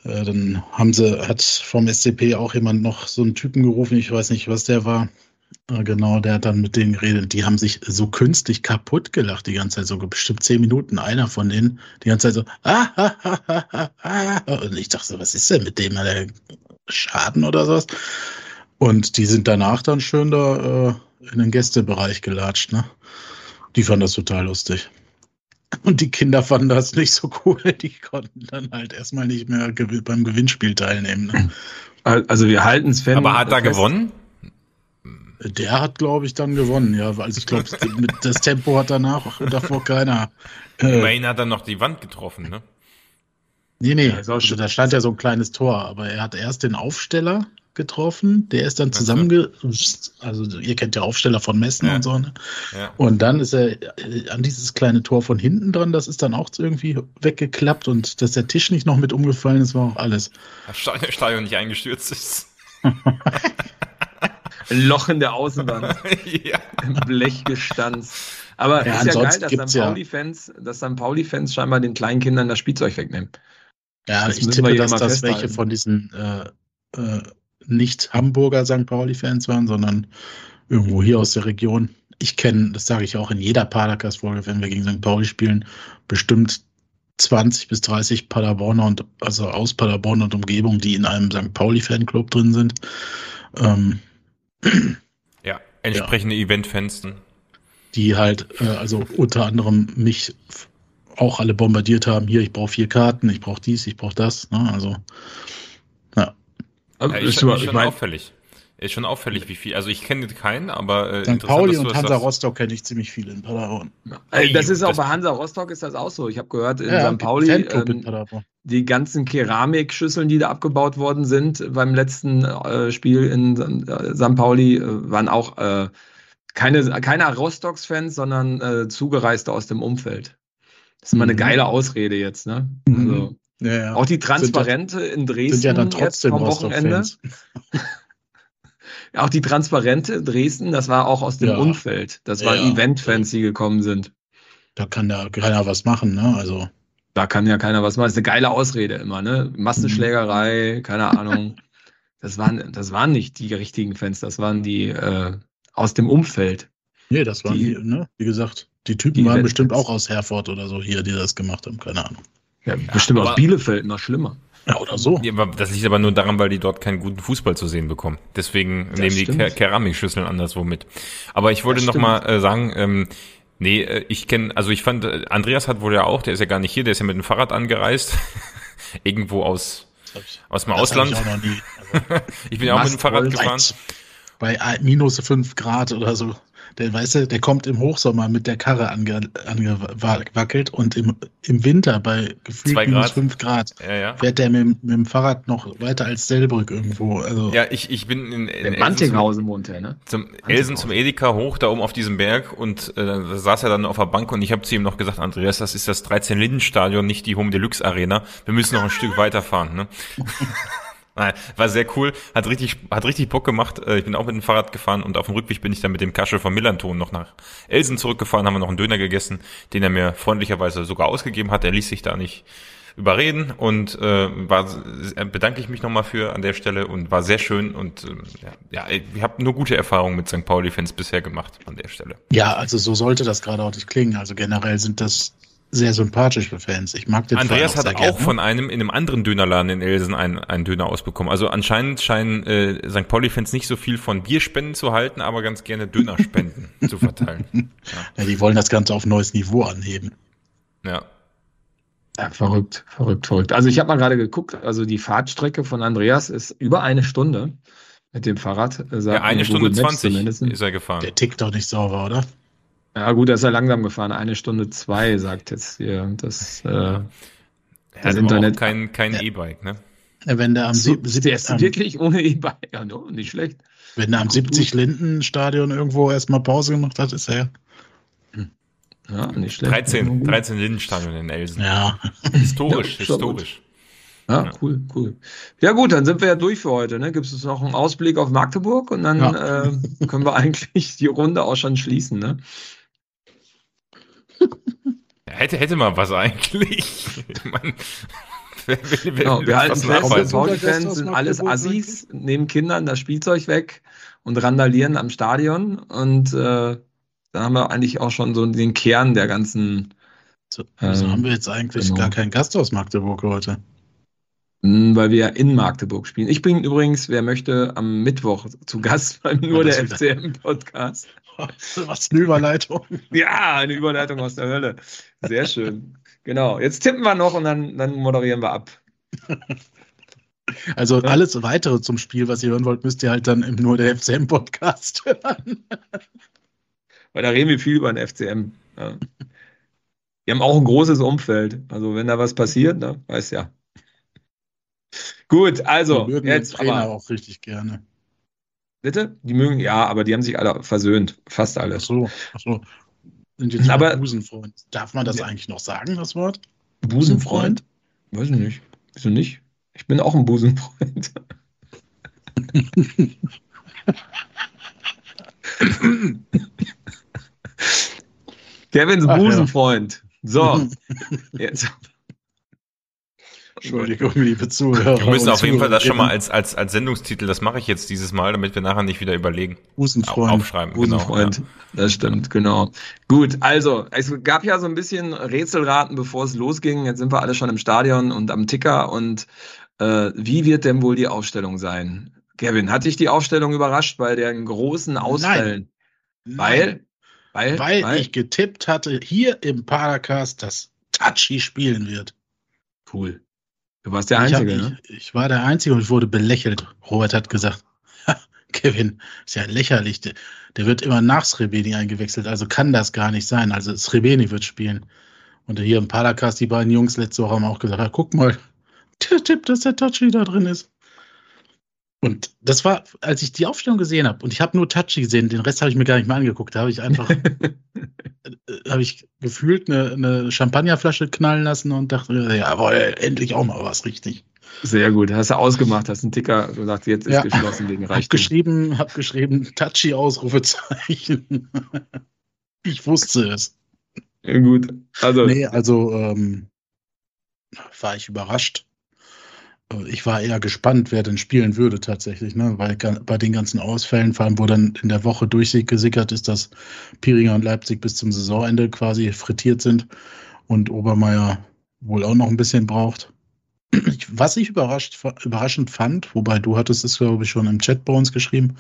Speaker 2: äh, äh, dann haben sie, hat vom SCP auch jemand noch so einen Typen gerufen, ich weiß nicht, was der war. Äh, genau, der hat dann mit denen geredet. Die haben sich so künstlich kaputt gelacht die ganze Zeit, so bestimmt zehn Minuten. Einer von denen, die ganze Zeit so, ah, ah, ah, ah, ah. Und ich dachte so, was ist denn mit dem? Hat er Schaden oder sowas? Und die sind danach dann schön da äh, in den Gästebereich gelatscht, ne? Die fanden das total lustig. Und die Kinder fanden das nicht so cool. Die konnten dann halt erstmal nicht mehr gew beim Gewinnspiel teilnehmen. Ne?
Speaker 1: Also wir halten es fest.
Speaker 3: Aber hat er gewonnen?
Speaker 2: Der hat, glaube ich, dann gewonnen, ja. Also ich glaube, das Tempo hat danach davor keiner. Äh,
Speaker 3: Immerhin hat er noch die Wand getroffen, ne?
Speaker 2: nee, nee. Also da stand ja so ein kleines Tor, aber er hat erst den Aufsteller getroffen, der ist dann zusammenge... Also ihr kennt ja Aufsteller von Messen
Speaker 3: Ja.
Speaker 2: und so, ne?
Speaker 3: Ja.
Speaker 2: Und dann ist er äh, an dieses kleine Tor von hinten dran, das ist dann auch irgendwie weggeklappt und dass der Tisch nicht noch mit umgefallen ist, war auch alles.
Speaker 3: Das Stadion- Stadion nicht eingestürzt ist.
Speaker 1: Ein Loch in der Außenwand.
Speaker 3: ja.
Speaker 1: Blech gestanzt. Aber
Speaker 2: Ja,
Speaker 1: ist ja geil, dass St.
Speaker 2: ja-
Speaker 1: Pauli-Fans, dass St. Pauli-Fans scheinbar den kleinen Kindern das Spielzeug wegnehmen.
Speaker 2: Ja,
Speaker 1: Das
Speaker 2: ich
Speaker 1: müssen wir
Speaker 2: tippe,
Speaker 1: hier
Speaker 2: dass das welche von diesen äh, äh, nicht Hamburger St. Pauli-Fans waren, sondern irgendwo hier aus der Region. Ich kenne, das sage ich auch in jeder Padercast-Folge, wenn wir gegen St. Pauli spielen, bestimmt 20 bis 30 Paderborner und also aus Paderborn und Umgebung, die in einem St. Pauli-Fanclub drin sind. Ähm,
Speaker 3: Ja, entsprechende Eventfenster.
Speaker 2: die halt, äh, also unter anderem mich auch alle bombardiert haben. Hier, ich brauche vier Karten, ich brauche dies, ich brauche das. Ne? Also,
Speaker 1: Aber
Speaker 3: Ja,
Speaker 1: ist
Speaker 3: ist,
Speaker 1: schon- ich mein,
Speaker 3: auffällig. Ist schon auffällig, wie viel. Also ich kenne keinen, aber äh,
Speaker 2: St.
Speaker 3: interessant,
Speaker 2: Pauli
Speaker 3: dass du
Speaker 2: und
Speaker 3: das
Speaker 2: Hansa
Speaker 3: sagst.
Speaker 2: Rostock kenne ich ziemlich viele in Paderborn.
Speaker 1: äh, das ist auch
Speaker 3: Das-
Speaker 1: bei Hansa Rostock ist das auch so. Ich habe gehört, in
Speaker 2: Ja,
Speaker 1: St. Pauli, ähm,
Speaker 2: Paderborn.
Speaker 1: die ganzen Keramikschüsseln, die da abgebaut worden sind beim letzten äh, Spiel in äh, St. Pauli, äh, waren auch äh, keine, keine Rostocks-Fans, sondern äh, Zugereiste aus dem Umfeld. Das ist immer eine
Speaker 2: Mhm.
Speaker 1: geile Ausrede jetzt, ne?
Speaker 2: Mhm.
Speaker 1: Also,
Speaker 2: Ja, ja.
Speaker 1: auch die Transparente in Dresden
Speaker 2: sind ja dann trotzdem
Speaker 1: vom Wochenende. Auch die Transparente Dresden, das war auch aus dem
Speaker 2: Ja.
Speaker 1: Umfeld. Das waren. Event-Fans, die gekommen sind.
Speaker 2: Da kann da keiner was machen, ne? Also,
Speaker 1: Da kann ja keiner was machen. Das ist eine geile Ausrede immer, ne? Massenschlägerei, keine Ahnung. Das waren, das waren nicht die richtigen Fans, das waren die äh, aus dem Umfeld.
Speaker 2: nee, das waren
Speaker 1: Die-
Speaker 2: die, ne? Wie gesagt, die Typen
Speaker 1: die
Speaker 2: waren bestimmt auch aus Herford oder so hier, die das gemacht haben, keine Ahnung.
Speaker 1: Ja, bestimmt
Speaker 3: aber-
Speaker 1: aus Bielefeld, noch schlimmer.
Speaker 2: Ja, oder so.
Speaker 3: Ja, aber das liegt aber nur daran, weil die dort keinen guten Fußball zu sehen bekommen. Deswegen nehmen die
Speaker 1: stimmt.
Speaker 3: Ker Keramikschüsseln anderswo mit. Aber ich wollte
Speaker 1: Das
Speaker 3: noch mal äh, sagen, ähm, nee, äh, ich kenne, also ich fand, äh, Andreas hat wohl ja auch, der ist ja gar nicht hier, der ist ja mit dem Fahrrad angereist. Irgendwo aus,
Speaker 2: Das
Speaker 3: aus dem
Speaker 2: das
Speaker 3: Ausland.
Speaker 2: Ich. Also,
Speaker 3: Ich bin ja auch mit dem Fahrrad gefahren.
Speaker 2: bei ein- minus fünf Grad oder so der, weißt du, der kommt im Hochsommer mit der Karre ange, angewackelt und im, im Winter bei gefühlt
Speaker 3: Zwei
Speaker 2: minus
Speaker 3: Grad.
Speaker 2: 5 Grad
Speaker 3: Ja, ja.
Speaker 2: fährt der mit, mit dem Fahrrad noch weiter als Delbrück irgendwo. Also,
Speaker 3: Ja, ich, ich bin in, in
Speaker 1: Der
Speaker 3: Elsen zum,
Speaker 1: Bantinghausen wohnt er, ne?
Speaker 3: zum Elsen zum Edeka hoch, da oben auf diesem Berg und äh, da saß er dann auf der Bank und ich habe zu ihm noch gesagt, Andreas, das ist das 13-Linden-Stadion, nicht die Home Deluxe Arena. Wir müssen noch ein Stück weiterfahren, ne? Nein, war sehr cool, hat richtig, hat richtig Bock gemacht. Äh, Ich bin auch mit dem Fahrrad gefahren und auf dem Rückweg bin ich dann mit dem Kasche von Millanton noch nach Elsen zurückgefahren, haben wir noch einen Döner gegessen, den er mir freundlicherweise sogar ausgegeben hat. Er ließ sich da nicht überreden und äh, war äh, bedanke ich mich nochmal für an der Stelle und war sehr schön und äh, ja, ich habe nur gute Erfahrungen mit St. Pauli-Fans bisher gemacht an der Stelle.
Speaker 2: ja, also so sollte das gerade auch nicht klingen. Also generell sind das sehr sympathische Fans. Ich mag den
Speaker 3: Andreas
Speaker 2: Verein
Speaker 3: hat
Speaker 2: sehr
Speaker 3: auch
Speaker 2: gerne.
Speaker 3: von einem in einem anderen Dönerladen in Elsen einen, einen Döner ausbekommen. Also anscheinend scheinen äh, St. Pauli-Fans nicht so viel von Bierspenden zu halten, aber ganz gerne Dönerspenden zu verteilen.
Speaker 2: Ja, die wollen das Ganze auf neues Niveau anheben.
Speaker 3: Ja.
Speaker 1: Ja, verrückt, verrückt, verrückt. Also ich habe mal gerade geguckt, also die Fahrtstrecke von Andreas ist über eine Stunde mit dem Fahrrad. äh, sagt
Speaker 3: ja, eine Stunde zwanzig ist er gefahren.
Speaker 2: Der tickt doch nicht sauber, oder?
Speaker 1: Ja gut, da ist er langsam gefahren. Eine Stunde zwei, sagt jetzt hier das. Äh,
Speaker 3: Er hat
Speaker 1: das Internet-
Speaker 3: kein, kein
Speaker 2: Ja.
Speaker 3: E-Bike, ne?
Speaker 2: Ja, Wenn der am,
Speaker 1: so,
Speaker 2: sieb-
Speaker 1: der ist
Speaker 2: am,
Speaker 1: wirklich ohne E-Bike. Ja, no, nicht schlecht.
Speaker 2: wenn der am 70-Linden-Stadion irgendwo erstmal Pause gemacht hat, ist er.
Speaker 1: Ja, nicht schlecht.
Speaker 3: 13, 13 Lindenstadion in Elsen.
Speaker 2: Ja.
Speaker 3: Historisch,
Speaker 1: Ja,
Speaker 3: historisch.
Speaker 1: Ja, cool, cool. Ja gut, dann sind wir ja durch für heute. Ne? Gibt es noch einen Ausblick auf Magdeburg und dann
Speaker 2: Ja.
Speaker 1: äh, können wir eigentlich die Runde auch schon schließen. Ne?
Speaker 3: Hätte, hätte mal was eigentlich. Man, wer wer
Speaker 1: Genau, wir halten fest? Pauli-Fans sind alles Assis, nehmen Kindern das Spielzeug weg und randalieren am Stadion. Und äh, da haben wir eigentlich auch schon so den Kern der ganzen,
Speaker 2: So, wieso
Speaker 1: Ähm,
Speaker 2: haben wir jetzt eigentlich
Speaker 1: genau.
Speaker 2: gar keinen Gast aus Magdeburg heute?
Speaker 1: mh, weil wir ja in Magdeburg spielen. Ich bin übrigens, wer möchte, am Mittwoch zu Gast beim Nur der
Speaker 2: wieder.
Speaker 1: FCM-Podcast.
Speaker 2: Was eine Überleitung.
Speaker 1: Ja, eine Überleitung aus der Hölle. Sehr schön. Genau. Jetzt tippen wir noch und dann, dann moderieren wir ab.
Speaker 2: Also
Speaker 1: Ja.
Speaker 2: alles weitere zum Spiel, was ihr hören wollt, müsst ihr halt dann im nur der FCM-Podcast hören.
Speaker 1: Weil da reden wir viel über den FCM. Ja. Die haben auch ein großes Umfeld. Also wenn da was passiert, ne, weiß ja. Gut, also
Speaker 2: Die mögen den
Speaker 1: jetzt
Speaker 2: Trainer
Speaker 1: aber,
Speaker 2: auch richtig gerne.
Speaker 1: Bitte? Die mögen, ja, aber die haben sich alle versöhnt. Fast alle.
Speaker 2: Ach so, ach so. Sind jetzt
Speaker 1: Aber-
Speaker 2: Busenfreund. Darf man das
Speaker 1: Ja.
Speaker 2: eigentlich noch sagen, das Wort?
Speaker 1: Busenfreund? Weiß ich nicht. Wieso nicht? Ich bin auch ein Busenfreund. Kevins
Speaker 2: Ach ja.
Speaker 1: Busenfreund. So, jetzt.
Speaker 2: Entschuldigung, liebe Zuhörer.
Speaker 3: Wir müssen auf jeden Fall das schon mal als, als, als Sendungstitel, das mache ich jetzt dieses Mal, damit wir nachher nicht wieder überlegen.
Speaker 2: Busenfreund.
Speaker 3: Aufschreiben.
Speaker 1: Busenfreund.
Speaker 3: Genau,
Speaker 1: Das stimmt, genau. Gut, also, es gab ja so ein bisschen Rätselraten, bevor es losging. Jetzt sind wir alle schon im Stadion und am Ticker. Und äh, wie wird denn wohl die Aufstellung sein? Kevin, hat dich die Aufstellung überrascht bei den großen Ausfällen? Weil, weil,
Speaker 2: Weil ich getippt hatte, hier im Paracast, dass Tachi spielen wird.
Speaker 1: cool. Du warst der
Speaker 2: ich, hab-
Speaker 1: Einzige, ne?
Speaker 2: ich, ich war der Einzige und ich wurde belächelt. Robert hat gesagt, "Ha, Kevin, ist ja lächerlich. Der, der wird immer nach Srebeni eingewechselt, also kann das gar nicht sein. Also Srebeni wird spielen. Und hier im Paracast, die beiden Jungs letzte Woche haben auch gesagt, ja, guck mal, der Tipp, dass der Tachi da drin ist. Und das war, als ich die Aufstellung gesehen habe, und ich habe nur Tachi gesehen, den Rest habe ich mir gar nicht mehr angeguckt, da habe ich einfach äh, habe ich gefühlt eine, eine Champagnerflasche knallen lassen und dachte, jawohl, endlich auch mal was richtig.
Speaker 1: Sehr gut. Hast du ausgemacht, hast einen Ticker gesagt, jetzt ist
Speaker 2: Ja.
Speaker 1: geschlossen wegen
Speaker 2: Hab
Speaker 1: Reichtum.
Speaker 2: geschrieben, hab geschrieben, touchy Ausrufezeichen. ich wusste es.
Speaker 1: Ja, gut. Also,
Speaker 2: Nee, also ähm, war ich überrascht. Ich war eher gespannt, wer denn spielen würde tatsächlich, ne? Weil bei den ganzen Ausfällen, vor allem wo dann in der Woche durchgesickert ist, dass Piringer und Leipzig bis zum Saisonende quasi frittiert sind und Obermeier wohl auch noch ein bisschen braucht. Was ich überraschend fand, wobei du hattest es, glaube ich, schon im Chat bei uns geschrieben,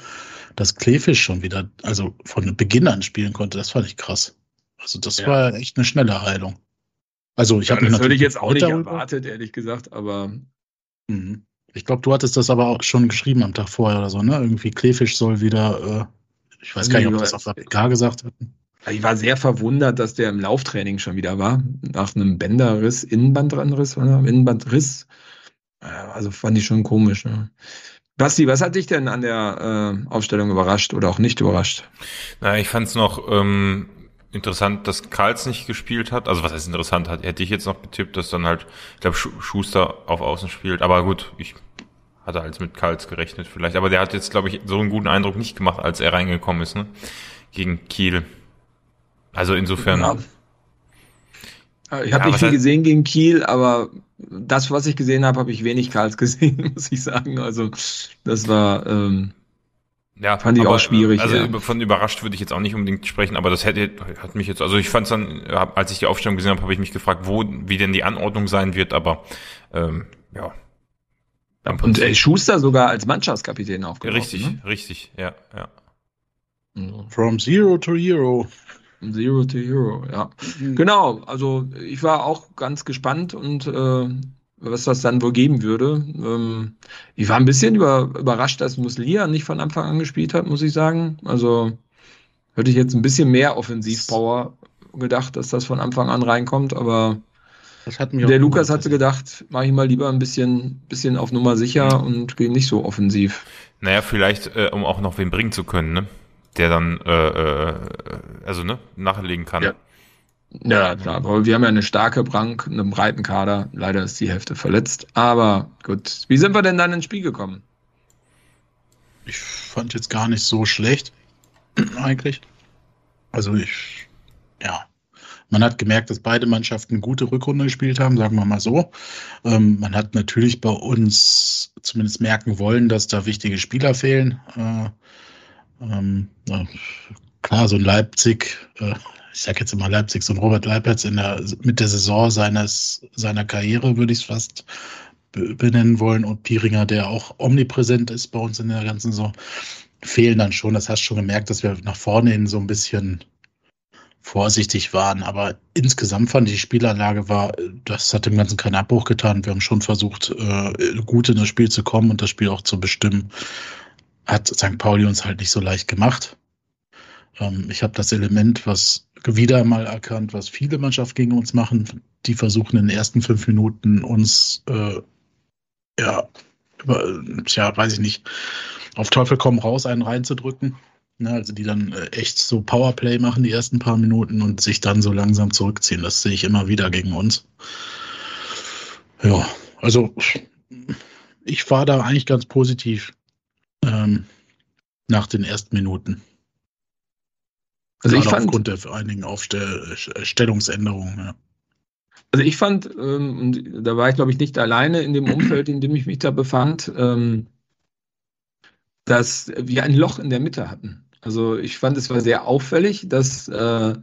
Speaker 2: dass Kleefisch schon wieder, also von Beginn an spielen konnte, das fand ich krass. Also das
Speaker 1: Ja.
Speaker 2: war echt eine schnelle Heilung. Also ich
Speaker 1: ja,
Speaker 2: habe
Speaker 1: das hätte ich jetzt auch nicht
Speaker 2: darüber.
Speaker 1: erwartet, ehrlich gesagt, aber
Speaker 2: Mhm. Ich glaube, du hattest das aber auch schon geschrieben am Tag vorher oder so, ne? Irgendwie Kleefisch soll wieder äh, Ich weiß gar nicht, ob das auf der PK gesagt hatten.
Speaker 1: Ich war sehr verwundert, dass der im Lauftraining schon wieder war. Nach einem Bänderriss, Innenbandriss, Innenbandriss. Also fand ich schon komisch. Ne? Basti, was hat dich denn an der äh, Aufstellung überrascht oder auch nicht überrascht?
Speaker 3: Na, ich fand es noch ähm, interessant, dass Karls nicht gespielt hat. Also was heißt interessant hat, hätte ich jetzt noch getippt, dass dann halt, ich glaube, Schuster auf Außen spielt. Aber gut, ich hatte als mit Karls gerechnet vielleicht. Aber der hat jetzt, glaube ich, so einen guten Eindruck nicht gemacht, als er reingekommen ist, ne? Gegen Kiel. Also insofern. Ja.
Speaker 1: Ich habe ja, nicht viel gesehen gegen Kiel, aber das, was ich gesehen habe, habe ich wenig Karls gesehen, muss ich sagen. Also das war ähm, ja, fand ich aber, auch schwierig.
Speaker 3: Also ja. von überrascht würde ich jetzt auch nicht unbedingt sprechen, aber das hätte hat mich jetzt, also ich fand es dann, als ich die Aufstellung gesehen habe, habe ich mich gefragt, wo, wie denn die Anordnung sein wird, aber ähm, ja.
Speaker 1: Und äh, Schuster sogar als Mannschaftskapitän aufgeworfen.
Speaker 3: Richtig, ne? richtig, ja, ja.
Speaker 2: From zero to hero.
Speaker 1: Zero to Hero, ja. Mhm. Genau, also ich war auch ganz gespannt und äh, was das dann wohl geben würde. Ähm, ich war ein bisschen über, überrascht, dass Muslia nicht von Anfang an gespielt hat, muss ich sagen. Also hätte ich jetzt ein bisschen mehr Offensivpower gedacht, dass das von Anfang an reinkommt, aber der Lukas hatte gedacht, mache ich mal lieber ein bisschen, bisschen auf Nummer sicher mhm. und gehe nicht so offensiv.
Speaker 3: Naja, vielleicht, äh, um auch noch wen bringen zu können, ne? Der dann, äh, äh, also ne, nachlegen kann.
Speaker 1: Ja. Ja, klar, aber wir haben ja eine starke Bank, einen breiten Kader. Leider ist die Hälfte verletzt. Aber gut. Wie sind wir denn dann ins Spiel gekommen?
Speaker 2: Ich fand jetzt gar nicht so schlecht, eigentlich. Also ich, ja. Man hat gemerkt, dass beide Mannschaften gute Rückrunde gespielt haben, sagen wir mal so. Ähm, man hat natürlich bei uns zumindest merken wollen, dass da wichtige Spieler fehlen. Äh, ähm, klar, so ein Leipzig äh, ich sage jetzt immer Leipzig, so ein Robert Leipertz in der, mit der Saison seines, seiner Karriere, würde ich es fast benennen wollen, und Piringer, der auch omnipräsent ist bei uns in der ganzen Saison, fehlen dann schon. Das hast du schon gemerkt, dass wir nach vorne hin so ein bisschen vorsichtig waren. Aber insgesamt fand ich die Spielanlage war, das hat dem Ganzen keinen Abbruch getan. Wir haben schon versucht, äh, gut in das Spiel zu kommen und das Spiel auch zu bestimmen. Hat St. Pauli uns halt nicht so leicht gemacht. Ähm, ich habe das Element, was wieder mal erkannt, was viele Mannschaften gegen uns machen. Die versuchen in den ersten fünf Minuten uns, äh, ja, über, tja, weiß ich nicht, auf Teufel komm raus einen reinzudrücken. Ja, also die dann äh, echt so Powerplay machen die ersten paar Minuten und sich dann so langsam zurückziehen. Das sehe ich immer wieder gegen uns. Ja, also ich war da eigentlich ganz positiv ähm, nach den ersten Minuten. Also ich fand aufgrund der einigen Aufstellungsänderungen. Ja.
Speaker 1: Also ich fand, ähm, und da war ich glaube ich nicht alleine in dem Umfeld, in dem ich mich da befand, ähm, dass wir ein Loch in der Mitte hatten. Also ich fand es war sehr auffällig, dass äh,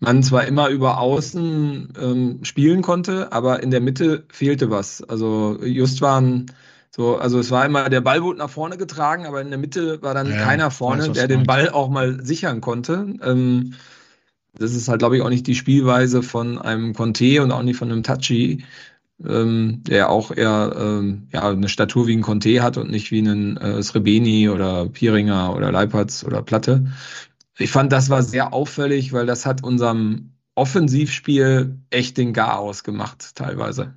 Speaker 1: man zwar immer über Außen ähm, spielen konnte, aber in der Mitte fehlte was. Also just waren so, also es war immer, der Ball wurde nach vorne getragen, aber in der Mitte war dann ja, keiner vorne, weiß, der den Ball auch mal sichern konnte. Ähm, das ist halt, glaube ich, auch nicht die Spielweise von einem Conte und auch nicht von einem Tachi, ähm, der auch eher ähm, ja, eine Statur wie ein Conte hat und nicht wie einen äh, Srebeni oder Piringer oder Leipertz oder Platte. Ich fand, das war sehr auffällig, weil das hat unserem Offensivspiel echt den Garaus gemacht, teilweise.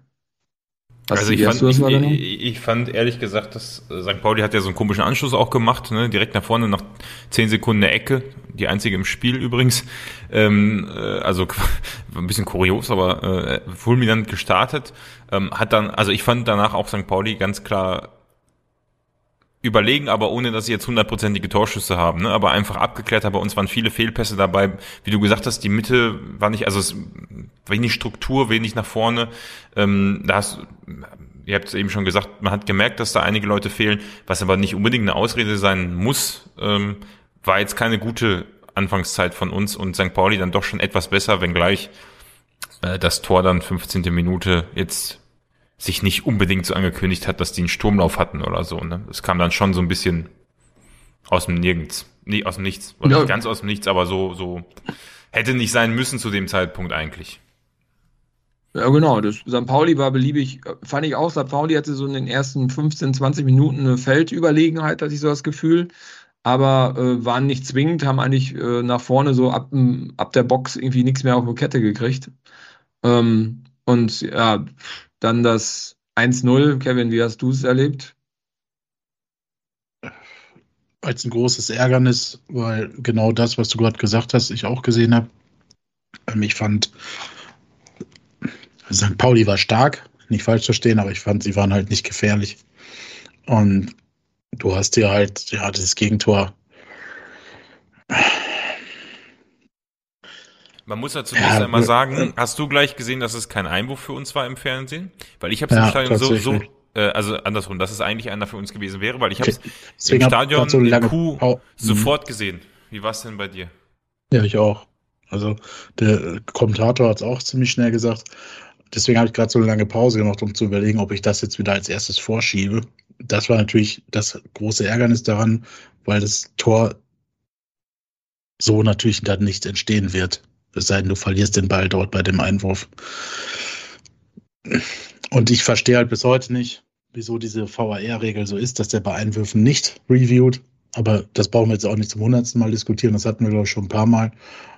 Speaker 3: Was also ich fand, ich, ich, fand ehrlich gesagt, dass äh, St. Pauli hat ja so einen komischen Anschluss auch gemacht, ne? direkt nach vorne nach zehn Sekunden eine Ecke, die einzige im Spiel übrigens. Ähm, äh, also ein bisschen kurios, aber äh, fulminant gestartet. Ähm, hat dann, also ich fand danach auch St. Pauli ganz klar überlegen, aber ohne dass sie jetzt hundertprozentige Torschüsse haben, ne? aber einfach abgeklärt. Aber uns waren viele Fehlpässe dabei. Wie du gesagt hast, die Mitte war nicht, also es wenig Struktur, wenig nach vorne. Ähm, da hast ihr habt es eben schon gesagt, man hat gemerkt, dass da einige Leute fehlen, was aber nicht unbedingt eine Ausrede sein muss. Ähm, war jetzt keine gute Anfangszeit von uns und St. Pauli dann doch schon etwas besser, wenngleich äh, das Tor dann 15. Minute jetzt sich nicht unbedingt so angekündigt hat, dass die einen Sturmlauf hatten oder so. Ne? Es kam dann schon so ein bisschen aus dem Nirgends. Nee, aus dem Nichts. Oder ja. nicht ganz aus dem Nichts, aber so, so hätte nicht sein müssen zu dem Zeitpunkt eigentlich.
Speaker 1: Ja, genau. Das St. Pauli war beliebig, fand ich auch. St. Pauli hatte so in den ersten 15, 20 Minuten eine Feldüberlegenheit, hatte ich so das Gefühl. aber äh, waren nicht zwingend, haben eigentlich äh, nach vorne so ab, ab der Box irgendwie nichts mehr auf die Kette gekriegt. Ähm, und ja, dann das 1-0. Kevin, wie hast du es erlebt?
Speaker 2: Als ein großes Ärgernis, weil genau das, was du gerade gesagt hast, ich auch gesehen habe. Ähm, ich fand, St. Pauli war stark, nicht falsch verstehen, aber ich fand, sie waren halt nicht gefährlich. Und du hast dir halt, ja, das Gegentor.
Speaker 3: Man muss dazu ja, einmal äh, sagen, äh, hast du gleich gesehen, dass es kein Einwurf für uns war im Fernsehen? Weil ich habe es ja, im Stadion so, so äh, also andersrum, dass es eigentlich einer für uns gewesen wäre, weil ich habe es im Stadion so in Kuh oh, sofort gesehen. Wie war es denn bei dir?
Speaker 2: Ja, ich auch. Also der Kommentator hat es auch ziemlich schnell gesagt. Deswegen habe ich gerade so eine lange Pause gemacht, um zu überlegen, ob ich das jetzt wieder als erstes vorschiebe. Das war natürlich das große Ärgernis daran, weil das Tor so natürlich dann nicht entstehen wird. Es sei denn, du verlierst den Ball dort bei dem Einwurf. Und ich verstehe halt bis heute nicht, wieso diese VAR-Regel so ist, dass der bei Einwürfen nicht reviewt. Aber das brauchen wir jetzt auch nicht zum hundertsten Mal diskutieren. Das hatten wir, glaube ich, schon ein paar Mal.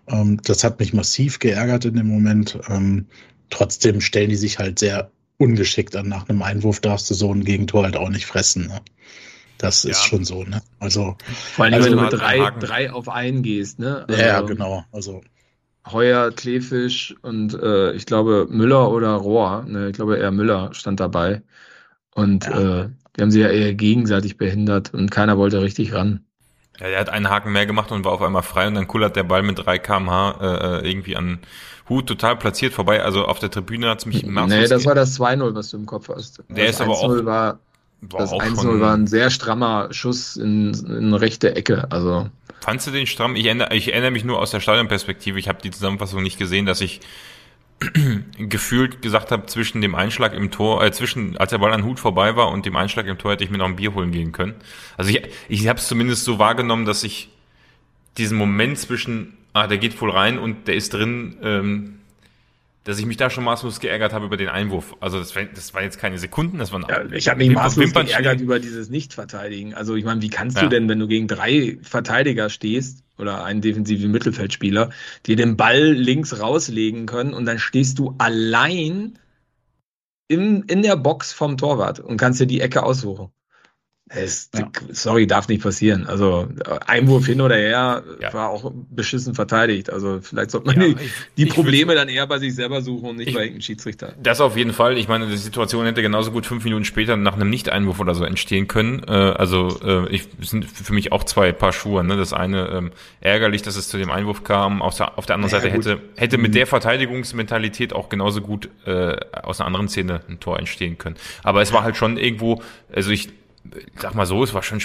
Speaker 2: Ähm, das hat mich massiv geärgert in dem Moment. Ähm, trotzdem stellen die sich halt sehr ungeschickt an. Nach einem Einwurf darfst du so ein Gegentor halt auch nicht fressen. Ne? Das ja. ist schon so, ne? Also.
Speaker 1: Vor allem, also, wenn du mit drei, drei auf einen gehst, ne?
Speaker 2: Also, ja, genau. Also.
Speaker 1: Heuer, Kleefisch und äh, ich glaube Müller oder Rohr, ne, ich glaube eher Müller stand dabei. Und ja. äh, die haben sich ja eher gegenseitig behindert und keiner wollte richtig ran.
Speaker 3: Ja, der hat einen Haken mehr gemacht und war auf einmal frei und dann kullert der Ball mit 3 kmh äh, äh, irgendwie an Hut total platziert vorbei. Also auf der Tribüne hat es mich
Speaker 1: Nee, das war das 2-0, was du im Kopf hast.
Speaker 3: Der
Speaker 1: das
Speaker 3: ist aber auch.
Speaker 1: War, war das 1-0 war ein sehr strammer Schuss in, in rechte Ecke. Also.
Speaker 3: Fandst du den stramm? Ich erinnere, ich erinnere mich nur aus der Stadionperspektive. Ich habe die Zusammenfassung nicht gesehen, dass ich gefühlt gesagt habe, zwischen dem Einschlag im Tor, äh, zwischen, als der Ball an Hut vorbei war und dem Einschlag im Tor hätte ich mir noch ein Bier holen gehen können. Also ich, ich habe es zumindest so wahrgenommen, dass ich diesen Moment zwischen, ah, der geht voll rein und der ist drin, ähm, dass ich mich da schon maßlos geärgert habe über den Einwurf. Also das, war, das war jetzt keine Sekunden, das war
Speaker 1: ja, Ich habe mich maßlos geärgert über dieses Nicht-Verteidigen. Also ich meine, wie kannst ja. du denn, wenn du gegen drei Verteidiger stehst oder einen defensiven Mittelfeldspieler, dir den Ball links rauslegen können und dann stehst du allein in, in der Box vom Torwart und kannst dir die Ecke aussuchen. Es, ja. Sorry, darf nicht passieren. Also Einwurf hin oder her ja. war auch beschissen verteidigt. Also vielleicht sollte man ja, die, die Probleme dann eher bei sich selber suchen und nicht ich, bei irgendeinem Schiedsrichter.
Speaker 3: Das auf jeden Fall. Ich meine, die Situation hätte genauso gut fünf Minuten später nach einem Nicht-Einwurf oder so entstehen können. Äh, also äh, ich sind für mich auch zwei Paar Schuhe. Ne? Das eine ähm, ärgerlich, dass es zu dem Einwurf kam. Auf der, auf der anderen Seite hätte hätte mit mhm. der Verteidigungsmentalität auch genauso gut äh, aus einer anderen Szene ein Tor entstehen können. Aber es war halt schon irgendwo, also ich sag mal so, es war schon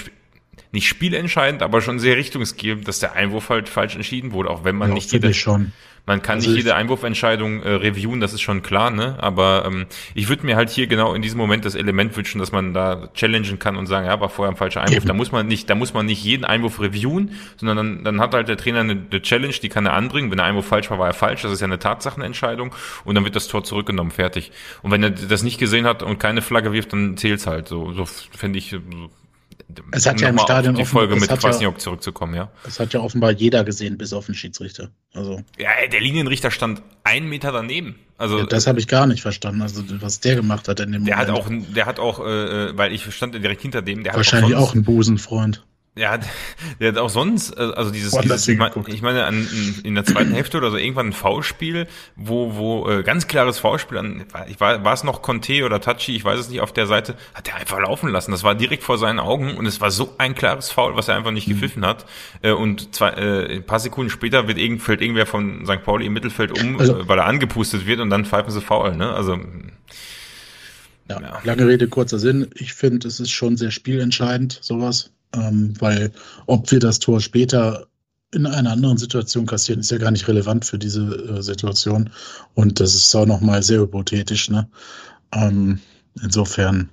Speaker 3: nicht spielentscheidend, aber schon sehr richtungsgebend, dass der Einwurf halt falsch entschieden wurde, auch wenn man ja, nicht jede,
Speaker 2: schon.
Speaker 3: man kann also nicht jede Einwurfentscheidung äh, reviewen, das ist schon klar, ne? Aber ähm, ich würde mir halt hier genau in diesem Moment das Element wünschen, dass man da challengen kann und sagen, ja, war vorher ein falscher Einwurf. Eben. Da muss man nicht, da muss man nicht jeden Einwurf reviewen, sondern dann, dann hat halt der Trainer eine, eine Challenge, die kann er anbringen. Wenn der Einwurf falsch war, war er falsch. Das ist ja eine Tatsachenentscheidung und dann wird das Tor zurückgenommen, fertig. Und wenn er das nicht gesehen hat und keine Flagge wirft, dann zählt's halt. So, so finde ich. So,
Speaker 2: es hat ja im Stadion
Speaker 3: die Folge mit Kwasniok ja, zurückzukommen, ja.
Speaker 2: Es hat ja offenbar jeder gesehen, bis auf den Schiedsrichter. Also.
Speaker 3: Ja, der Linienrichter stand einen Meter daneben. Also ja,
Speaker 2: das habe ich gar nicht verstanden. Also was der gemacht hat in dem
Speaker 3: der Moment. Hat auch, der hat auch, äh, weil ich stand direkt hinter dem. Der
Speaker 2: Wahrscheinlich hat auch, sonst, auch ein Busenfreund.
Speaker 3: Ja, der hat auch sonst, äh, also dieses, Boah, dieses ich, meine, ich meine, an, in der zweiten Hälfte oder so irgendwann ein V-Spiel, wo, wo äh, ganz klares V-Spiel an, ich war, war es noch Conte oder Tachi, ich weiß es nicht, auf der Seite, hat er einfach laufen lassen. Das war direkt vor seinen Augen und es war so ein klares Foul, was er einfach nicht mhm. gepfiffen hat. Äh, und zwei, äh, ein paar Sekunden später wird irgend, fällt irgendwer von St. Pauli im Mittelfeld um, also, äh, weil er angepustet wird und dann pfeifen sie Foul, ne? Also
Speaker 2: ja, ja. lange Rede, kurzer Sinn. Ich finde, es ist schon sehr spielentscheidend, sowas ähm, weil ob wir das Tor später in einer anderen Situation kassieren, ist ja gar nicht relevant für diese äh, Situation. Und das ist auch nochmal sehr hypothetisch. Ne? Ähm, insofern,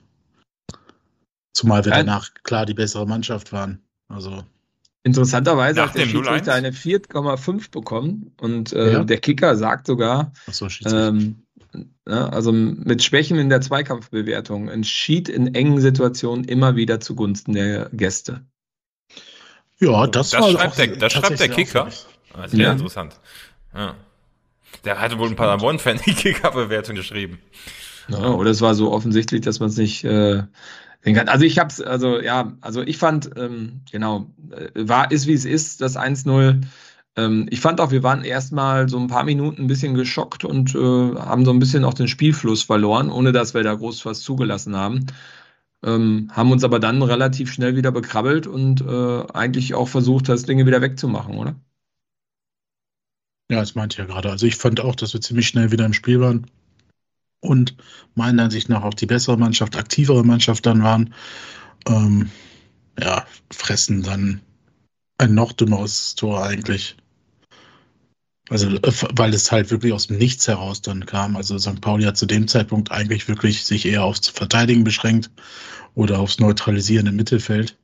Speaker 2: zumal wir danach klar die bessere Mannschaft waren. Also
Speaker 1: Interessanterweise hat der Schiedsrichter eine 4,5 bekommen und äh, ja. der Kicker sagt sogar, so, ähm, also mit Schwächen in der Zweikampfbewertung entschied in engen Situationen immer wieder zugunsten der Gäste.
Speaker 2: Ja, das,
Speaker 3: das
Speaker 2: war
Speaker 3: schreibt
Speaker 2: auch
Speaker 3: der, das schreibt der Kicker. Ah, Sehr
Speaker 1: Ja.
Speaker 3: interessant. Ja. Der hatte wohl ein Paderborn-Fan die Kicker-Bewertung geschrieben.
Speaker 1: Ja, oder es war so offensichtlich, dass man es nicht äh. Also ich hab's, also ja, also ich fand, ähm, genau, äh, war, ist wie es ist, das 1-0. Ähm, ich fand auch, wir waren erstmal so ein paar Minuten ein bisschen geschockt und äh, haben so ein bisschen auch den Spielfluss verloren, ohne dass wir da groß was zugelassen haben. Ähm, haben uns aber dann relativ schnell wieder bekrabbelt und äh, eigentlich auch versucht, das Ding wieder wegzumachen, oder?
Speaker 2: Ja, das meinte ich ja gerade. Also ich fand auch, dass wir ziemlich schnell wieder im Spiel waren und meiner Ansicht nach auch die bessere Mannschaft, aktivere Mannschaft dann waren. Ähm, ja, fressen dann ein noch dümmeres Tor eigentlich. Also, äh, weil es halt wirklich aus dem Nichts heraus dann kam. Also St. Pauli hat zu dem Zeitpunkt eigentlich wirklich sich eher aufs Verteidigen beschränkt oder aufs Neutralisieren im Mittelfeld,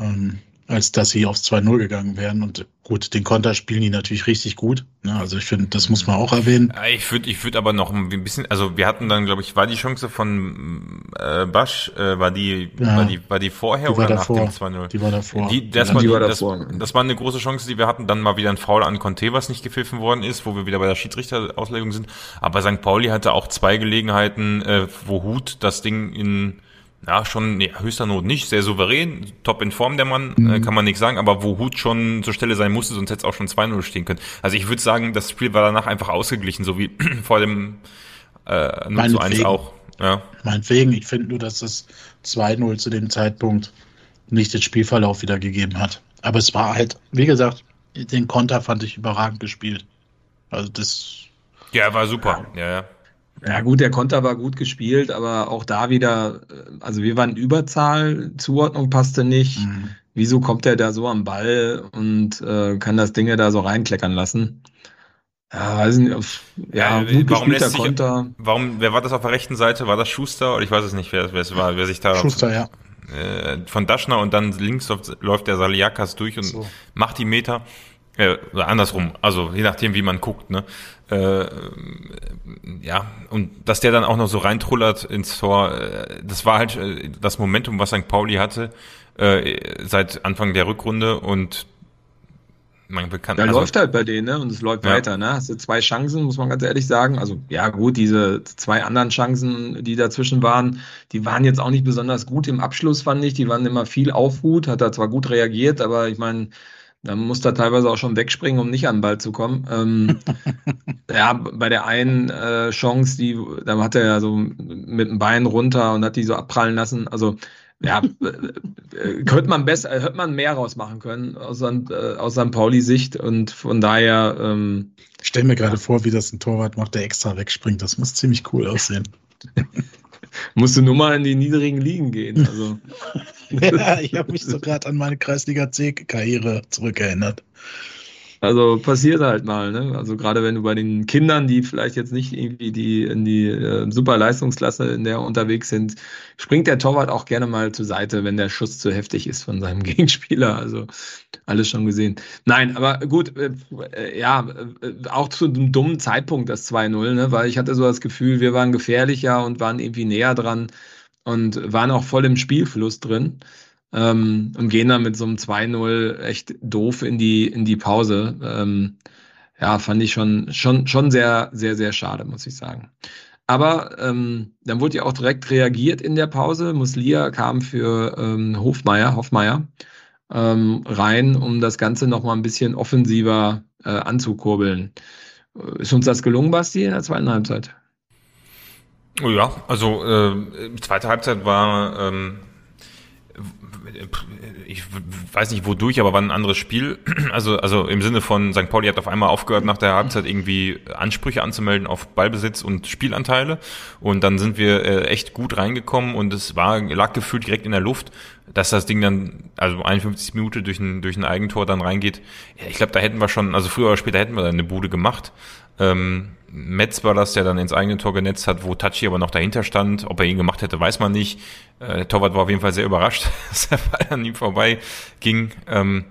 Speaker 2: ähm, als dass sie aufs 2-0 gegangen wären. Und gut, den Konter spielen die natürlich richtig gut. Ne? Also ich finde, das muss man auch erwähnen.
Speaker 3: Ich würde ich würd aber noch ein bisschen, also wir hatten dann, glaube ich, war die Chance von äh, Basch, äh, war die,
Speaker 2: Ja.
Speaker 3: war die, war die vorher
Speaker 2: Die war
Speaker 3: oder nach
Speaker 2: davor.
Speaker 3: dem 2-0?
Speaker 2: Die war davor.
Speaker 3: Die, das,
Speaker 1: Ja,
Speaker 3: war,
Speaker 1: die
Speaker 3: die,
Speaker 1: war
Speaker 3: das,
Speaker 1: davor.
Speaker 3: das war eine große Chance, die wir hatten. Dann mal wieder ein Foul an Conte, was nicht gepfiffen worden ist, wo wir wieder bei der Schiedsrichterauslegung sind. Aber St. Pauli hatte auch zwei Gelegenheiten, äh, wo Hut das Ding in ja, schon nee, höchster Not nicht, sehr souverän, top in Form der Mann,
Speaker 2: Mhm.
Speaker 3: äh, kann man nichts sagen, aber wo Hut schon zur Stelle sein musste, sonst hätte es auch schon 2-0 stehen können. Also ich würde sagen, das Spiel war danach einfach ausgeglichen, so wie vor dem äh, 0 zu 1
Speaker 2: Meinetwegen.
Speaker 3: auch. Ja.
Speaker 2: Meinetwegen, ich finde nur, dass das 2-0 zu dem Zeitpunkt nicht den Spielverlauf wiedergegeben hat. Aber es war halt, wie gesagt, den Konter fand ich überragend gespielt. Also das,
Speaker 3: ja, war super. Ja, ja.
Speaker 1: Ja gut, der Konter war gut gespielt, aber auch da wieder, äh, also wir waren in Überzahl, Zuordnung passte nicht.
Speaker 2: mh,
Speaker 1: Wieso kommt er da so am Ball und äh, kann das Ding ja da so reinkleckern lassen? Ja, weiß nicht, auf- ja,
Speaker 3: Ja,
Speaker 1: gut
Speaker 3: warum
Speaker 1: gespielter
Speaker 3: lässt sich-
Speaker 1: Konter.
Speaker 3: Warum, wer war das auf der rechten Seite? War das Schuster? Oder ich weiß es nicht, wer, wer es war, wer sich da
Speaker 2: Schuster, ja.
Speaker 3: äh, von Daschner und dann links läuft, läuft der Saliakas durch und
Speaker 2: So.
Speaker 3: macht die Meter. Äh, andersrum, also je nachdem, wie man guckt, ne? Äh, ja, und dass der dann auch noch so reintrullert ins Tor, äh, das war halt äh, das Momentum, was St. Pauli hatte äh, seit Anfang der Rückrunde und man kann
Speaker 1: Da
Speaker 3: also,
Speaker 1: läuft halt bei denen, ne? Und es läuft
Speaker 3: Ja.
Speaker 1: weiter, ne? Hast du zwei Chancen, muss man ganz ehrlich sagen. Also, ja, gut, diese zwei anderen Chancen, die dazwischen waren, die waren jetzt auch nicht besonders gut im Abschluss, fand ich. Die waren immer viel auf Hut, hat er zwar gut reagiert, aber ich meine, da muss er teilweise auch schon wegspringen, um nicht an den Ball zu kommen. Ähm, ja, bei der einen äh, Chance, die, da hat er ja so mit dem Bein runter und hat die so abprallen lassen. Also, ja, äh, äh, könnte man besser, äh, hätte man mehr rausmachen können aus, St. äh, aus St. Pauli-Sicht und von daher, ähm,
Speaker 2: Ich stelle mir gerade vor, wie das ein Torwart macht, der extra wegspringt. Das muss ziemlich cool aussehen.
Speaker 1: musst du nur mal in die niedrigen Ligen gehen. Also,
Speaker 2: ja, ich habe mich so gerade an meine Kreisliga C-Karriere zurückerinnert.
Speaker 1: Also passiert halt mal, ne? Also gerade wenn du bei den Kindern, die vielleicht jetzt nicht irgendwie die in die äh, super Leistungsklasse in der unterwegs sind, springt der Torwart auch gerne mal zur Seite, wenn der Schuss zu heftig ist von seinem Gegenspieler. Also alles schon gesehen. Nein, aber gut, äh, äh, ja, äh, auch zu einem dummen Zeitpunkt das 2-0, ne? Weil ich hatte so das Gefühl, wir waren gefährlicher und waren irgendwie näher dran und waren auch voll im Spielfluss drin. Ähm, und gehen dann mit so einem 2-0 echt doof in die, in die Pause. Ähm, ja, fand ich schon, schon, schon sehr, sehr, sehr schade, muss ich sagen. Aber ähm, dann wurde ja auch direkt reagiert in der Pause. Muslia kam für ähm, Hofmeier, Hofmeier ähm, rein, um das Ganze noch mal ein bisschen offensiver äh, anzukurbeln. Ist uns das gelungen, Basti, in der zweiten Halbzeit?
Speaker 3: Oh ja, also äh, zweite Halbzeit war, ähm, ich weiß nicht wodurch, aber war ein anderes Spiel. Also also im Sinne von St. Pauli hat auf einmal aufgehört nach der Halbzeit irgendwie Ansprüche anzumelden auf Ballbesitz und Spielanteile und dann sind wir äh, echt gut reingekommen und es war lag gefühlt direkt in der Luft, dass das Ding dann also 51 Minuten durch ein durch ein Eigentor dann reingeht. Ja, ich glaube, da hätten wir schon, also früher oder später hätten wir da eine Bude gemacht. Ähm, Metz war das, der dann ins eigene Tor genetzt hat, wo Tachi aber noch dahinter stand. Ob er ihn gemacht hätte, weiß man nicht. Äh, der Torwart war auf jeden Fall sehr überrascht, dass der Ball an ihm vorbei ging. Ähm,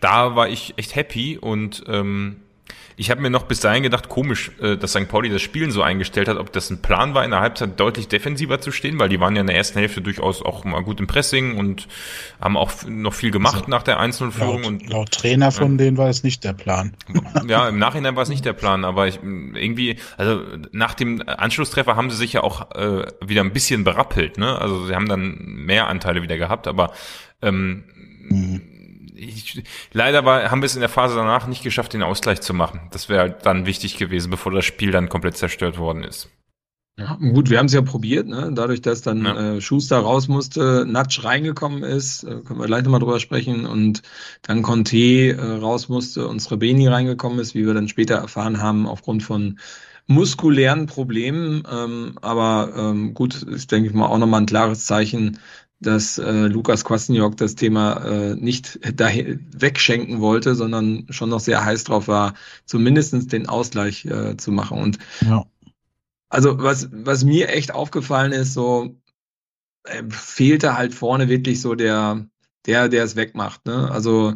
Speaker 3: da war ich echt happy und ähm, Ich habe mir noch bis dahin gedacht, komisch, äh, dass St. Pauli das Spielen so eingestellt hat, ob das ein Plan war, in der Halbzeit deutlich defensiver zu stehen, weil die waren ja in der ersten Hälfte durchaus auch mal gut im Pressing und haben auch noch viel gemacht also, nach der Einzelführung.
Speaker 2: Laut,
Speaker 3: und
Speaker 2: laut Trainer von ja. denen war es nicht der Plan.
Speaker 3: Ja, im Nachhinein war es nicht der Plan, aber ich, irgendwie, also nach dem Anschlusstreffer haben sie sich ja auch äh, wieder ein bisschen berappelt, ne? Also sie haben dann mehr Anteile wieder gehabt, aber ähm, mhm ich, leider war, haben wir es in der Phase danach nicht geschafft, den Ausgleich zu machen. Das wäre halt dann wichtig gewesen, bevor das Spiel dann komplett zerstört worden ist.
Speaker 1: Ja, gut, wir haben es ja probiert, ne? dadurch, dass dann ja. äh, Schuster raus musste, Natsch reingekommen ist, äh, können wir gleich nochmal drüber sprechen, und dann Conte äh, raus musste und Srebeni reingekommen ist, wie wir dann später erfahren haben, aufgrund von muskulären Problemen. Ähm, aber ähm, gut, ist, denke ich mal, auch nochmal ein klares Zeichen, dass äh, Lukas Kwasniok das Thema äh, nicht dahin wegschenken wollte, sondern schon noch sehr heiß drauf war, zumindestens den Ausgleich äh, zu machen. Und ja. also was, was mir echt aufgefallen ist, so äh, fehlte halt vorne wirklich so der, der, der es wegmacht. Ne? Also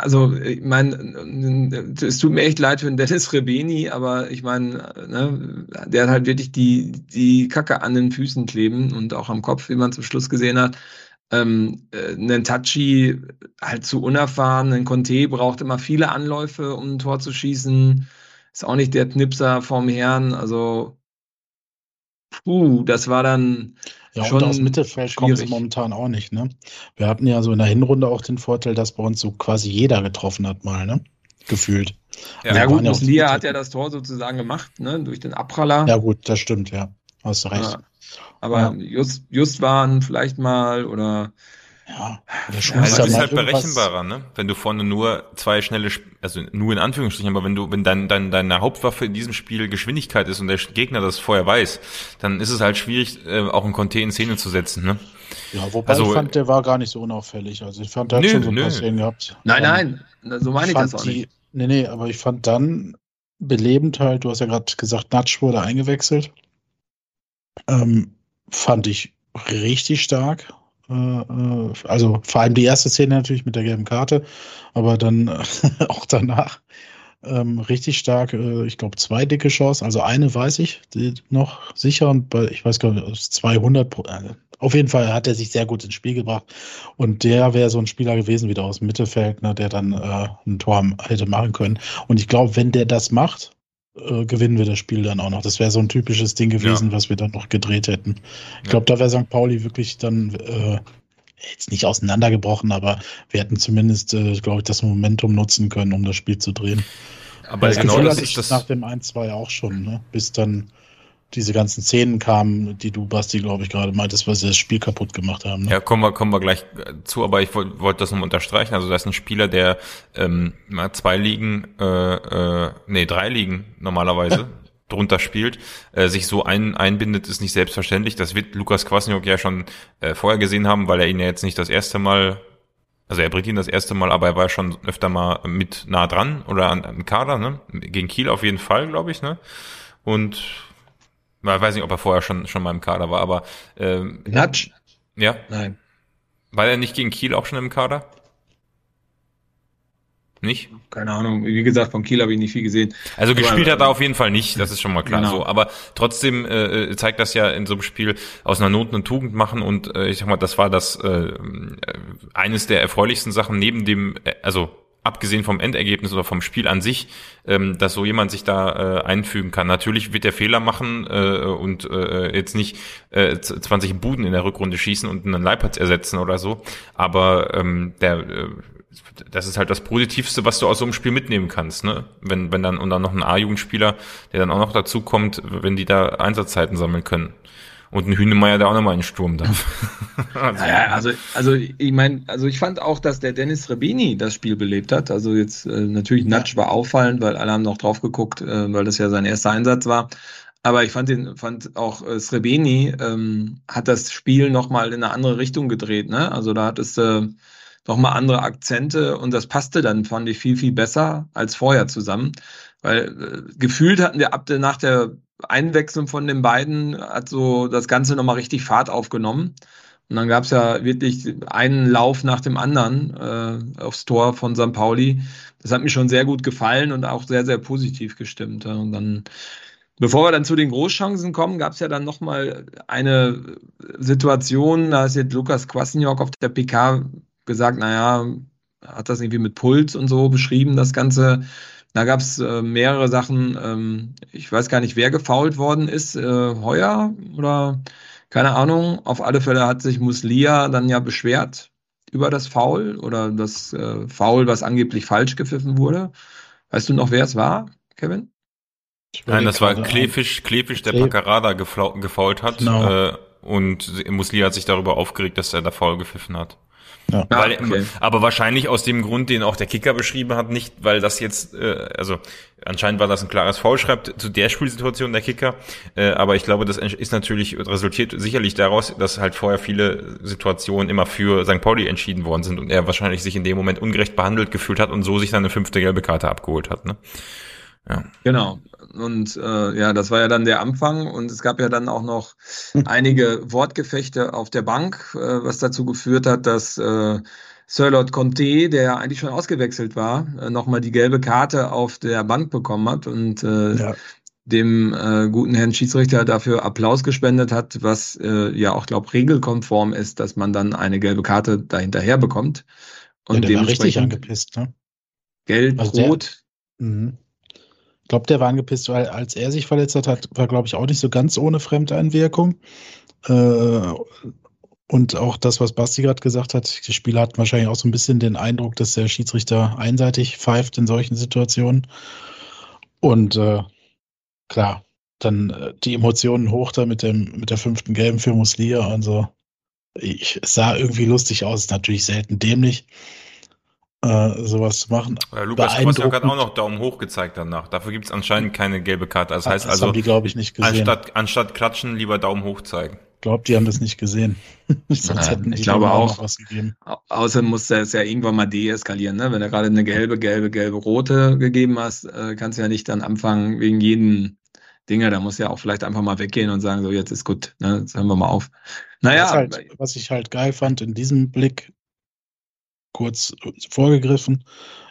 Speaker 1: also ich meine, es tut mir echt leid für den Dennis Rebeni, aber ich meine, ne, der hat halt wirklich die, die Kacke an den Füßen kleben und auch am Kopf, wie man zum Schluss gesehen hat. Ähm, äh, ein Tachi halt zu unerfahren, ein Conte braucht immer viele Anläufe, um ein Tor zu schießen. Ist auch nicht der Knipser vom Herrn, also puh, das war dann
Speaker 2: ja, schon und aus Mittelfeld kommen sie momentan auch nicht, ne? Wir hatten ja so in der Hinrunde auch den Vorteil, dass bei uns so quasi jeder getroffen hat mal, ne? Gefühlt.
Speaker 1: Ja, ja gut, Muslia hat ja das Tor sozusagen gemacht, ne? Durch den Abpraller.
Speaker 2: Ja gut, das stimmt, ja. Hast du recht. Ja.
Speaker 1: Aber ja. Just, just waren vielleicht mal oder
Speaker 3: ja, der ja, das ist halt berechenbarer, ne? Wenn du vorne nur zwei schnelle, also nur in Anführungsstrichen, aber wenn du, wenn dein, dein, deine Hauptwaffe in diesem Spiel Geschwindigkeit ist und der Gegner das vorher weiß, dann ist es halt schwierig, äh, auch einen Conte in Szene zu setzen, ne?
Speaker 2: Ja, wobei also, ich fand, der war gar nicht so unauffällig. Also ich fand, der nö, hat schon so ein paar Szenen gehabt.
Speaker 1: Nein, ähm, nein, so meine ich, ich das auch die, nicht.
Speaker 2: Nee, nee, aber ich fand dann belebend halt, du hast ja gerade gesagt, Natsch wurde eingewechselt. Ähm, fand ich richtig stark. Äh, äh, also vor allem die erste Szene natürlich mit der gelben Karte, aber dann auch danach ähm, richtig stark, äh, ich glaube zwei dicke Chancen, also eine weiß ich noch sicher und bei, ich weiß gar nicht, 200 pro, äh, auf jeden Fall hat er sich sehr gut ins Spiel gebracht. Und der wäre so ein Spieler gewesen wieder aus dem Mittelfeld, ne, der dann äh, ein Tor hätte machen können. Und ich glaube, wenn der das macht, äh, gewinnen wir das Spiel dann auch noch. Das wäre so ein typisches Ding gewesen, ja. was wir dann noch gedreht hätten. Ich glaube, da wäre St. Pauli wirklich dann äh, jetzt nicht auseinandergebrochen, aber wir hätten zumindest, äh, glaube ich, das Momentum nutzen können, um das Spiel zu drehen. Aber das genau Gefühl das ist das nach dem 1-2 auch schon, ne? bis dann diese ganzen Szenen kamen, die du, Basti, glaube ich, gerade meintest, weil sie das Spiel kaputt gemacht haben.
Speaker 3: Ne? Ja, kommen wir, kommen wir gleich äh, zu, aber ich wollte wollt das nochmal unterstreichen. Also, das ist ein Spieler, der ähm, zwei Ligen, äh, äh, nee, drei Ligen normalerweise drunter spielt, äh, sich so ein, einbindet, ist nicht selbstverständlich. Das wird Lukas Kwasniok ja schon äh, vorher gesehen haben, weil er ihn ja jetzt nicht das erste Mal also er bringt ihn das erste Mal, aber er war schon öfter mal mit nah dran oder an, an Kader, ne? Gegen Kiel auf jeden Fall, glaube ich, ne? Und ich weiß nicht, ob er vorher schon, schon mal im Kader war, aber
Speaker 1: ähm, Natsch?
Speaker 3: Ja.
Speaker 1: Nein.
Speaker 3: War er nicht gegen Kiel auch schon im Kader? Nicht?
Speaker 1: Keine Ahnung. Wie gesagt, von Kiel habe ich nicht viel gesehen.
Speaker 3: Also aber, gespielt hat er auf jeden Fall nicht, das ist schon mal klar genau. so. Aber trotzdem äh, zeigt das ja in so einem Spiel aus einer Not eine Tugend machen und äh, ich sag mal, das war das äh, eines der erfreulichsten Sachen neben dem, äh, also abgesehen vom Endergebnis oder vom Spiel an sich, ähm, dass so jemand sich da äh, einfügen kann. Natürlich wird der Fehler machen äh, und äh, jetzt nicht äh, 20 Buden in der Rückrunde schießen und einen Leipatz ersetzen oder so, aber ähm, der äh, das ist halt das Positivste, was du aus so einem Spiel mitnehmen kannst, ne? Wenn, wenn dann, und dann noch ein A-Jugendspieler, der dann auch noch dazu kommt, wenn die da Einsatzzeiten sammeln können. Und ein Hühnemeier, der auch nochmal in Sturm darf.
Speaker 1: also, ja, also, also ich meine, also ich fand auch, dass der Dennis Rebini das Spiel belebt hat. Also jetzt äh, natürlich Natsch war auffallend, weil alle haben noch drauf geguckt, äh, weil das ja sein erster Einsatz war. Aber ich fand den, fand auch äh, Srebeni ähm, hat das Spiel nochmal in eine andere Richtung gedreht. Ne? Also da hat es äh, nochmal andere Akzente und das passte dann, fand ich, viel, viel besser als vorher zusammen. Weil äh, gefühlt hatten wir ab der, nach der Einwechslung von den beiden, hat so das Ganze nochmal richtig Fahrt aufgenommen. Und dann gab es ja wirklich einen Lauf nach dem anderen äh, aufs Tor von St. Pauli. Das hat mir schon sehr gut gefallen und auch sehr, sehr positiv gestimmt. Und dann, bevor wir dann zu den Großchancen kommen, gab es ja dann nochmal eine Situation, da ist jetzt Lukas Kwasniok auf der PK gesagt, naja, hat das irgendwie mit Puls und so beschrieben, das Ganze. Da gab es äh, mehrere Sachen. Ähm, ich weiß gar nicht, wer gefault worden ist. Äh, Heuer oder keine Ahnung. Auf alle Fälle hat sich Muslia dann ja beschwert über das Foul oder das äh, Foul, was angeblich falsch gepfiffen wurde. Weißt du noch, wer es war, Kevin?
Speaker 3: Nein, das war Klefisch, Klefisch, der Paccarada gefault hat. Genau. Äh, und Muslia hat sich darüber aufgeregt, dass er da faul gepfiffen hat. Ja. Weil, okay. Aber wahrscheinlich aus dem Grund, den auch der Kicker beschrieben hat, nicht, weil das jetzt, äh, also anscheinend war das ein klares Foul, schreibt zu der Spielsituation der Kicker. Äh, aber ich glaube, das ist natürlich, resultiert sicherlich daraus, dass halt vorher viele Situationen immer für St. Pauli entschieden worden sind und er wahrscheinlich sich in dem Moment ungerecht behandelt gefühlt hat und so sich seine fünfte gelbe Karte abgeholt hat. Ne?
Speaker 1: Ja. Genau. Und äh, ja, das war ja dann der Anfang und es gab ja dann auch noch einige Wortgefechte auf der Bank, äh, was dazu geführt hat, dass äh, Sir Lord Conte, der eigentlich schon ausgewechselt war, äh, nochmal die gelbe Karte auf der Bank bekommen hat und äh, ja. dem äh, guten Herrn Schiedsrichter dafür Applaus gespendet hat, was äh, ja auch, glaube regelkonform ist, dass man dann eine gelbe Karte dahinterher bekommt.
Speaker 2: Und ja, der war richtig angepisst, ne?
Speaker 1: Gelb, also rot.
Speaker 2: Mhm glaube, der war angepisst, weil als er sich verletzt hat, war, glaube ich, auch nicht so ganz ohne Fremdeinwirkung. Äh, und auch das, was Basti gerade gesagt hat, die Spieler hatten wahrscheinlich auch so ein bisschen den Eindruck, dass der Schiedsrichter einseitig pfeift in solchen Situationen. Und äh, klar, dann äh, die Emotionen hoch da mit dem mit der fünften Gelben für Muslia und so. Ich, es sah irgendwie lustig aus, natürlich selten dämlich äh, sowas zu machen.
Speaker 3: Ja, Lukas Kwasniok hat auch noch Daumen hoch gezeigt danach. Dafür gibt es anscheinend keine gelbe Karte. Das heißt
Speaker 2: das
Speaker 3: also,
Speaker 2: haben die, glaube ich, nicht gesehen.
Speaker 3: Anstatt, anstatt klatschen, lieber Daumen hoch zeigen.
Speaker 2: Ich glaube, die haben das nicht gesehen.
Speaker 1: Sonst hätten ich glaube auch. Was gegeben. Außerdem muss es ja irgendwann mal deeskalieren. Ne? Wenn du gerade eine gelbe, gelbe, gelbe, rote gegeben hast, äh, kannst du ja nicht dann anfangen wegen jeden Dinge. Da muss ja auch vielleicht einfach mal weggehen und sagen, so jetzt ist gut, ne? jetzt hören wir mal auf.
Speaker 2: Naja. Halt, was ich halt geil fand in diesem Blick, kurz vorgegriffen,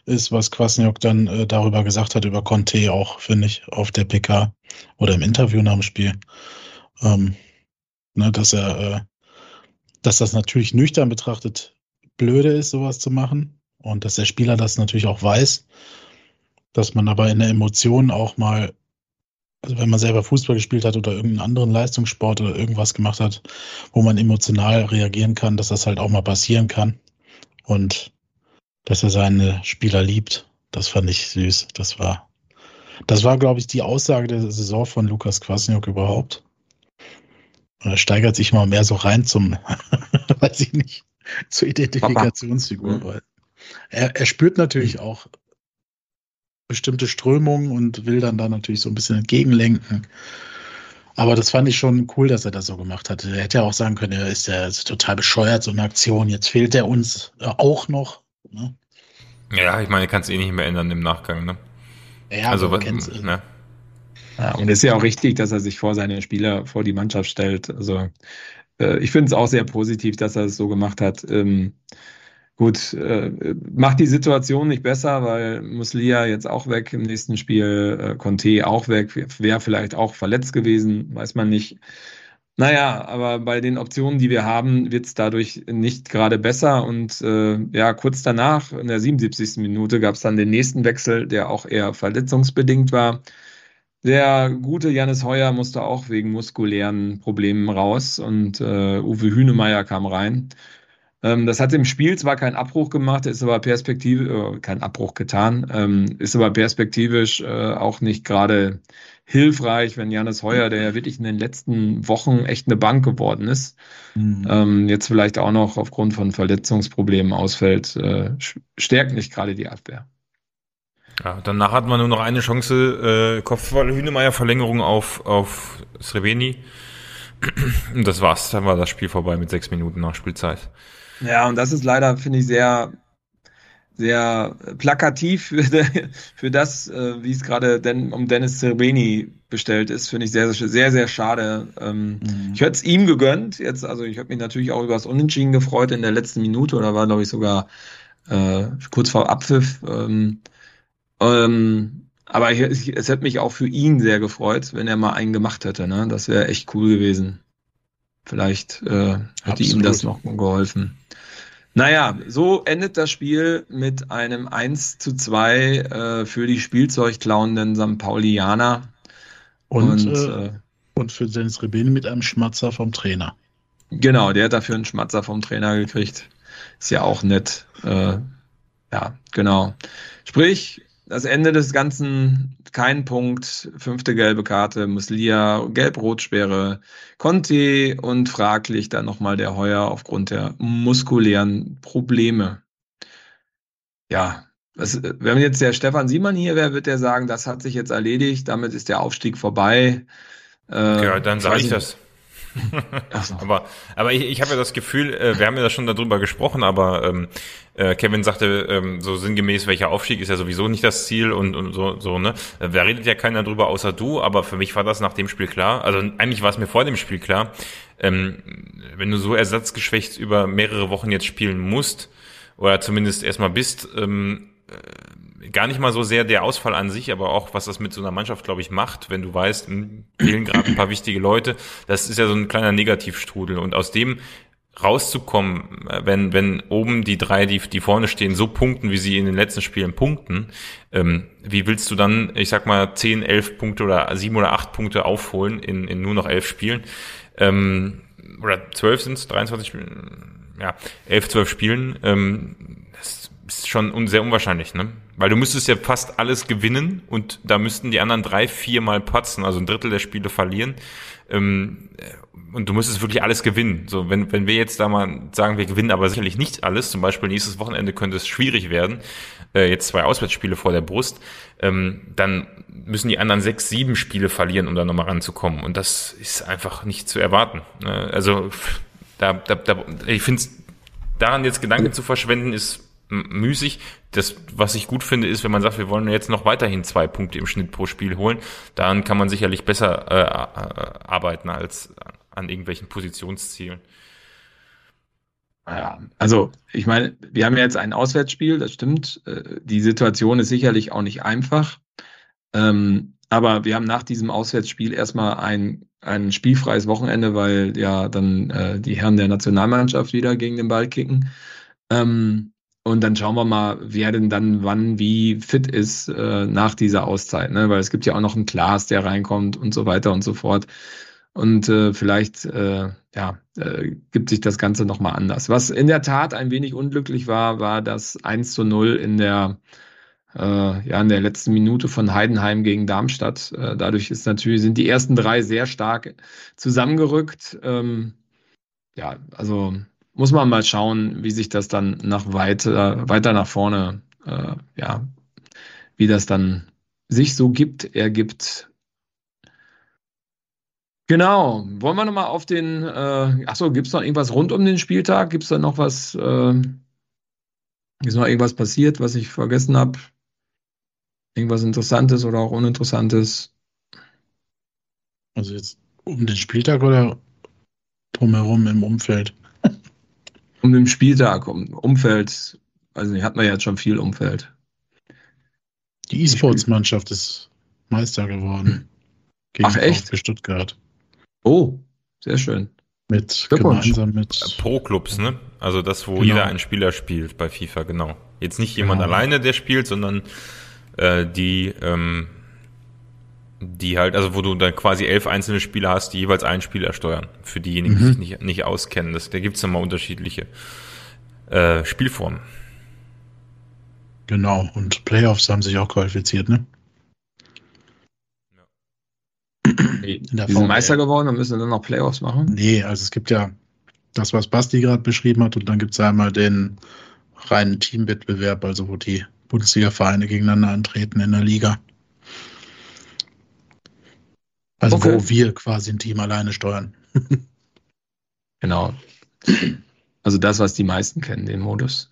Speaker 2: ist, was Kwasniok dann äh, darüber gesagt hat, über Conte auch, finde ich, auf der PK oder im Interview nach dem Spiel. Ähm, ne, dass er, äh, dass das natürlich nüchtern betrachtet blöde ist, sowas zu machen. Und dass der Spieler das natürlich auch weiß, dass man aber in der Emotion auch mal, also wenn man selber Fußball gespielt hat oder irgendeinen anderen Leistungssport oder irgendwas gemacht hat, wo man emotional reagieren kann, dass das halt auch mal passieren kann und dass er seine Spieler liebt. Das fand ich süß. Das war, das war, glaube ich, die Aussage der Saison von Lukas Kwasniok überhaupt. Er steigert sich mal mehr so rein zum, weiß ich nicht, zur Identifikationsfigur. Weil er, er spürt natürlich mhm. auch bestimmte Strömungen und will dann da natürlich so ein bisschen entgegenlenken. Aber das fand ich schon cool, dass er das so gemacht hat. Er hätte ja auch sagen können, er ist ja total bescheuert, so eine Aktion. Jetzt fehlt er uns äh, auch noch. Ne?
Speaker 3: Ja, ich meine, kannst eh nicht mehr ändern im Nachgang, ne?
Speaker 1: Ja, also was, ne? Ja, und es ist ja auch richtig, dass er sich vor seine Spieler, vor die Mannschaft stellt. Also äh, ich finde es auch sehr positiv, dass er es so gemacht hat. Ähm, Gut, äh, macht die Situation nicht besser, weil Muslia jetzt auch weg im nächsten Spiel, äh, Conte auch weg, wäre vielleicht auch verletzt gewesen, weiß man nicht. Naja, aber bei den Optionen, die wir haben, wird es dadurch nicht gerade besser. Und äh, ja, kurz danach, in der 77. Minute, gab es dann den nächsten Wechsel, der auch eher verletzungsbedingt war. Der gute Janis Heuer musste auch wegen muskulären Problemen raus und äh, Uwe Hünemeyer kam rein. Ähm, das hat im Spiel zwar keinen Abbruch gemacht, ist aber perspektivisch, äh, kein Abbruch getan, ähm, ist aber perspektivisch äh, auch nicht gerade hilfreich, wenn Janis Heuer, der ja wirklich in den letzten Wochen echt eine Bank geworden ist, mhm. ähm, jetzt vielleicht auch noch aufgrund von Verletzungsproblemen ausfällt, äh, stärkt nicht gerade die Abwehr.
Speaker 3: Ja, danach hat man nur noch eine Chance, äh, Kopfball Hühnemeier Verlängerung auf, auf Sreveni. Und das war's, dann war das Spiel vorbei mit sechs Minuten nach Spielzeit.
Speaker 1: Ja, und das ist leider, finde ich, sehr, sehr plakativ für, für das, äh, wie es gerade denn um Dennis Zerbeni bestellt ist, finde ich sehr, sehr, sehr, sehr schade. Ähm, mhm. Ich hätte es ihm gegönnt. Jetzt, also ich habe mich natürlich auch über das Unentschieden gefreut in der letzten Minute oder war, glaube ich, sogar äh, kurz vor Abpfiff. Ähm, ähm, aber ich, es hätte mich auch für ihn sehr gefreut, wenn er mal einen gemacht hätte. Ne? Das wäre echt cool gewesen. Vielleicht äh, hätte Absolut. ihm das noch geholfen. Naja, so endet das Spiel mit einem 1 zu 2 äh, für die Spielzeugklauenden St. Paulianer.
Speaker 2: Und, und, äh, und für Dennis Rebeni mit einem Schmatzer vom Trainer.
Speaker 1: Genau, der hat dafür einen Schmatzer vom Trainer gekriegt. Ist ja auch nett. Äh, ja, genau. Sprich, das Ende des Ganzen, kein Punkt, fünfte gelbe Karte, Muslia, Gelb-Rot-Sperre, Conte und fraglich dann nochmal der Heuer aufgrund der muskulären Probleme. Ja, das, wenn jetzt der Stefan Siemann hier wäre, wird er sagen, das hat sich jetzt erledigt, damit ist der Aufstieg vorbei.
Speaker 3: Äh, ja, dann sage ich das. Aber aber ich, ich habe ja das Gefühl, äh, wir haben ja schon darüber gesprochen, aber ähm, äh, Kevin sagte ähm, so sinngemäß, welcher Aufstieg ist ja sowieso nicht das Ziel und, und so, so, ne? Äh, da redet ja keiner drüber außer du, aber für mich war das nach dem Spiel klar. Also eigentlich war es mir vor dem Spiel klar, ähm, wenn du so ersatzgeschwächt über mehrere Wochen jetzt spielen musst, oder zumindest erstmal bist, ähm, äh, gar nicht mal so sehr der Ausfall an sich, aber auch was das mit so einer Mannschaft, glaube ich, macht, wenn du weißt, hm, fehlen gerade ein paar wichtige Leute. Das ist ja so ein kleiner Negativstrudel. Und aus dem rauszukommen, äh, wenn, wenn oben die drei, die, die vorne stehen, so punkten, wie sie in den letzten Spielen punkten, ähm, wie willst du dann, ich sag mal, zehn, elf Punkte oder sieben oder acht Punkte aufholen in, in nur noch elf Spielen? Ähm, oder zwölf sind es, 23 ja, elf, zwölf Spielen. Ähm, ist schon sehr unwahrscheinlich, ne? Weil du müsstest ja fast alles gewinnen und da müssten die anderen drei, vier Mal patzen, also ein Drittel der Spiele verlieren. Ähm, und du müsstest wirklich alles gewinnen. So, wenn, wenn wir jetzt da mal sagen, wir gewinnen aber sicherlich nicht alles, zum Beispiel nächstes Wochenende könnte es schwierig werden, äh, jetzt zwei Auswärtsspiele vor der Brust, ähm, dann müssen die anderen sechs, sieben Spiele verlieren, um da nochmal ranzukommen. Und das ist einfach nicht zu erwarten. Äh, also da, da, da ich finde daran jetzt Gedanken zu verschwenden, ist müßig. Das, was ich gut finde, ist, wenn man sagt, wir wollen jetzt noch weiterhin zwei Punkte im Schnitt pro Spiel holen, dann kann man sicherlich besser äh, arbeiten als an irgendwelchen Positionszielen.
Speaker 1: Ja, also ich meine, wir haben jetzt ein Auswärtsspiel, das stimmt. Äh, die Situation ist sicherlich auch nicht einfach. Ähm, aber wir haben nach diesem Auswärtsspiel erstmal ein, ein spielfreies Wochenende, weil ja dann äh, die Herren der Nationalmannschaft wieder gegen den Ball kicken. Ähm, und dann schauen wir mal, wer denn dann wann wie fit ist äh, nach dieser Auszeit. Ne? Weil es gibt ja auch noch einen Klaas, der reinkommt und so weiter und so fort. Und äh, vielleicht äh, ja, äh, gibt sich das Ganze nochmal anders. Was in der Tat ein wenig unglücklich war, war das 1 zu 0 in der, äh, ja, in der letzten Minute von Heidenheim gegen Darmstadt. Äh, dadurch ist natürlich, sind die ersten drei sehr stark zusammengerückt. Ähm, ja, also muss man mal schauen, wie sich das dann nach weiter, weiter nach vorne, äh, ja, wie das dann sich so gibt, ergibt. Genau. Wollen wir nochmal auf den, äh, achso, gibt es noch irgendwas rund um den Spieltag? Gibt es da noch was, äh, ist noch irgendwas passiert, was ich vergessen habe? Irgendwas Interessantes oder auch Uninteressantes?
Speaker 2: Also jetzt um den Spieltag oder drumherum im Umfeld?
Speaker 1: Um den Spieltag, um Umfeld, also hat man ja jetzt schon viel Umfeld.
Speaker 2: Die E-Sports-Mannschaft ist Meister geworden.
Speaker 1: Gegen Ach echt?
Speaker 2: Für Stuttgart.
Speaker 1: Oh, sehr schön.
Speaker 2: Mit gemeinsam mit
Speaker 3: Pro-Clubs, ne? Also das, wo genau. jeder einen Spieler spielt bei FIFA, genau. Jetzt nicht jemand genau. alleine, der spielt, sondern äh, die ähm, die halt, also wo du dann quasi elf einzelne Spieler hast, die jeweils einen Spieler steuern. Für diejenigen, mhm. die sich nicht, nicht auskennen. Das, da gibt's immer unterschiedliche äh, Spielformen.
Speaker 2: Genau, und Playoffs haben sich auch qualifiziert, ne?
Speaker 1: Die sind Meister geworden und müssen dann noch Playoffs machen?
Speaker 2: Nee, also es gibt ja das, was Basti gerade beschrieben hat, und dann gibt es einmal den reinen Teamwettbewerb, also wo die Bundesliga-Vereine gegeneinander antreten in der Liga. Also okay. wo wir quasi ein Team alleine steuern.
Speaker 1: genau. Also das, was die meisten kennen, den Modus.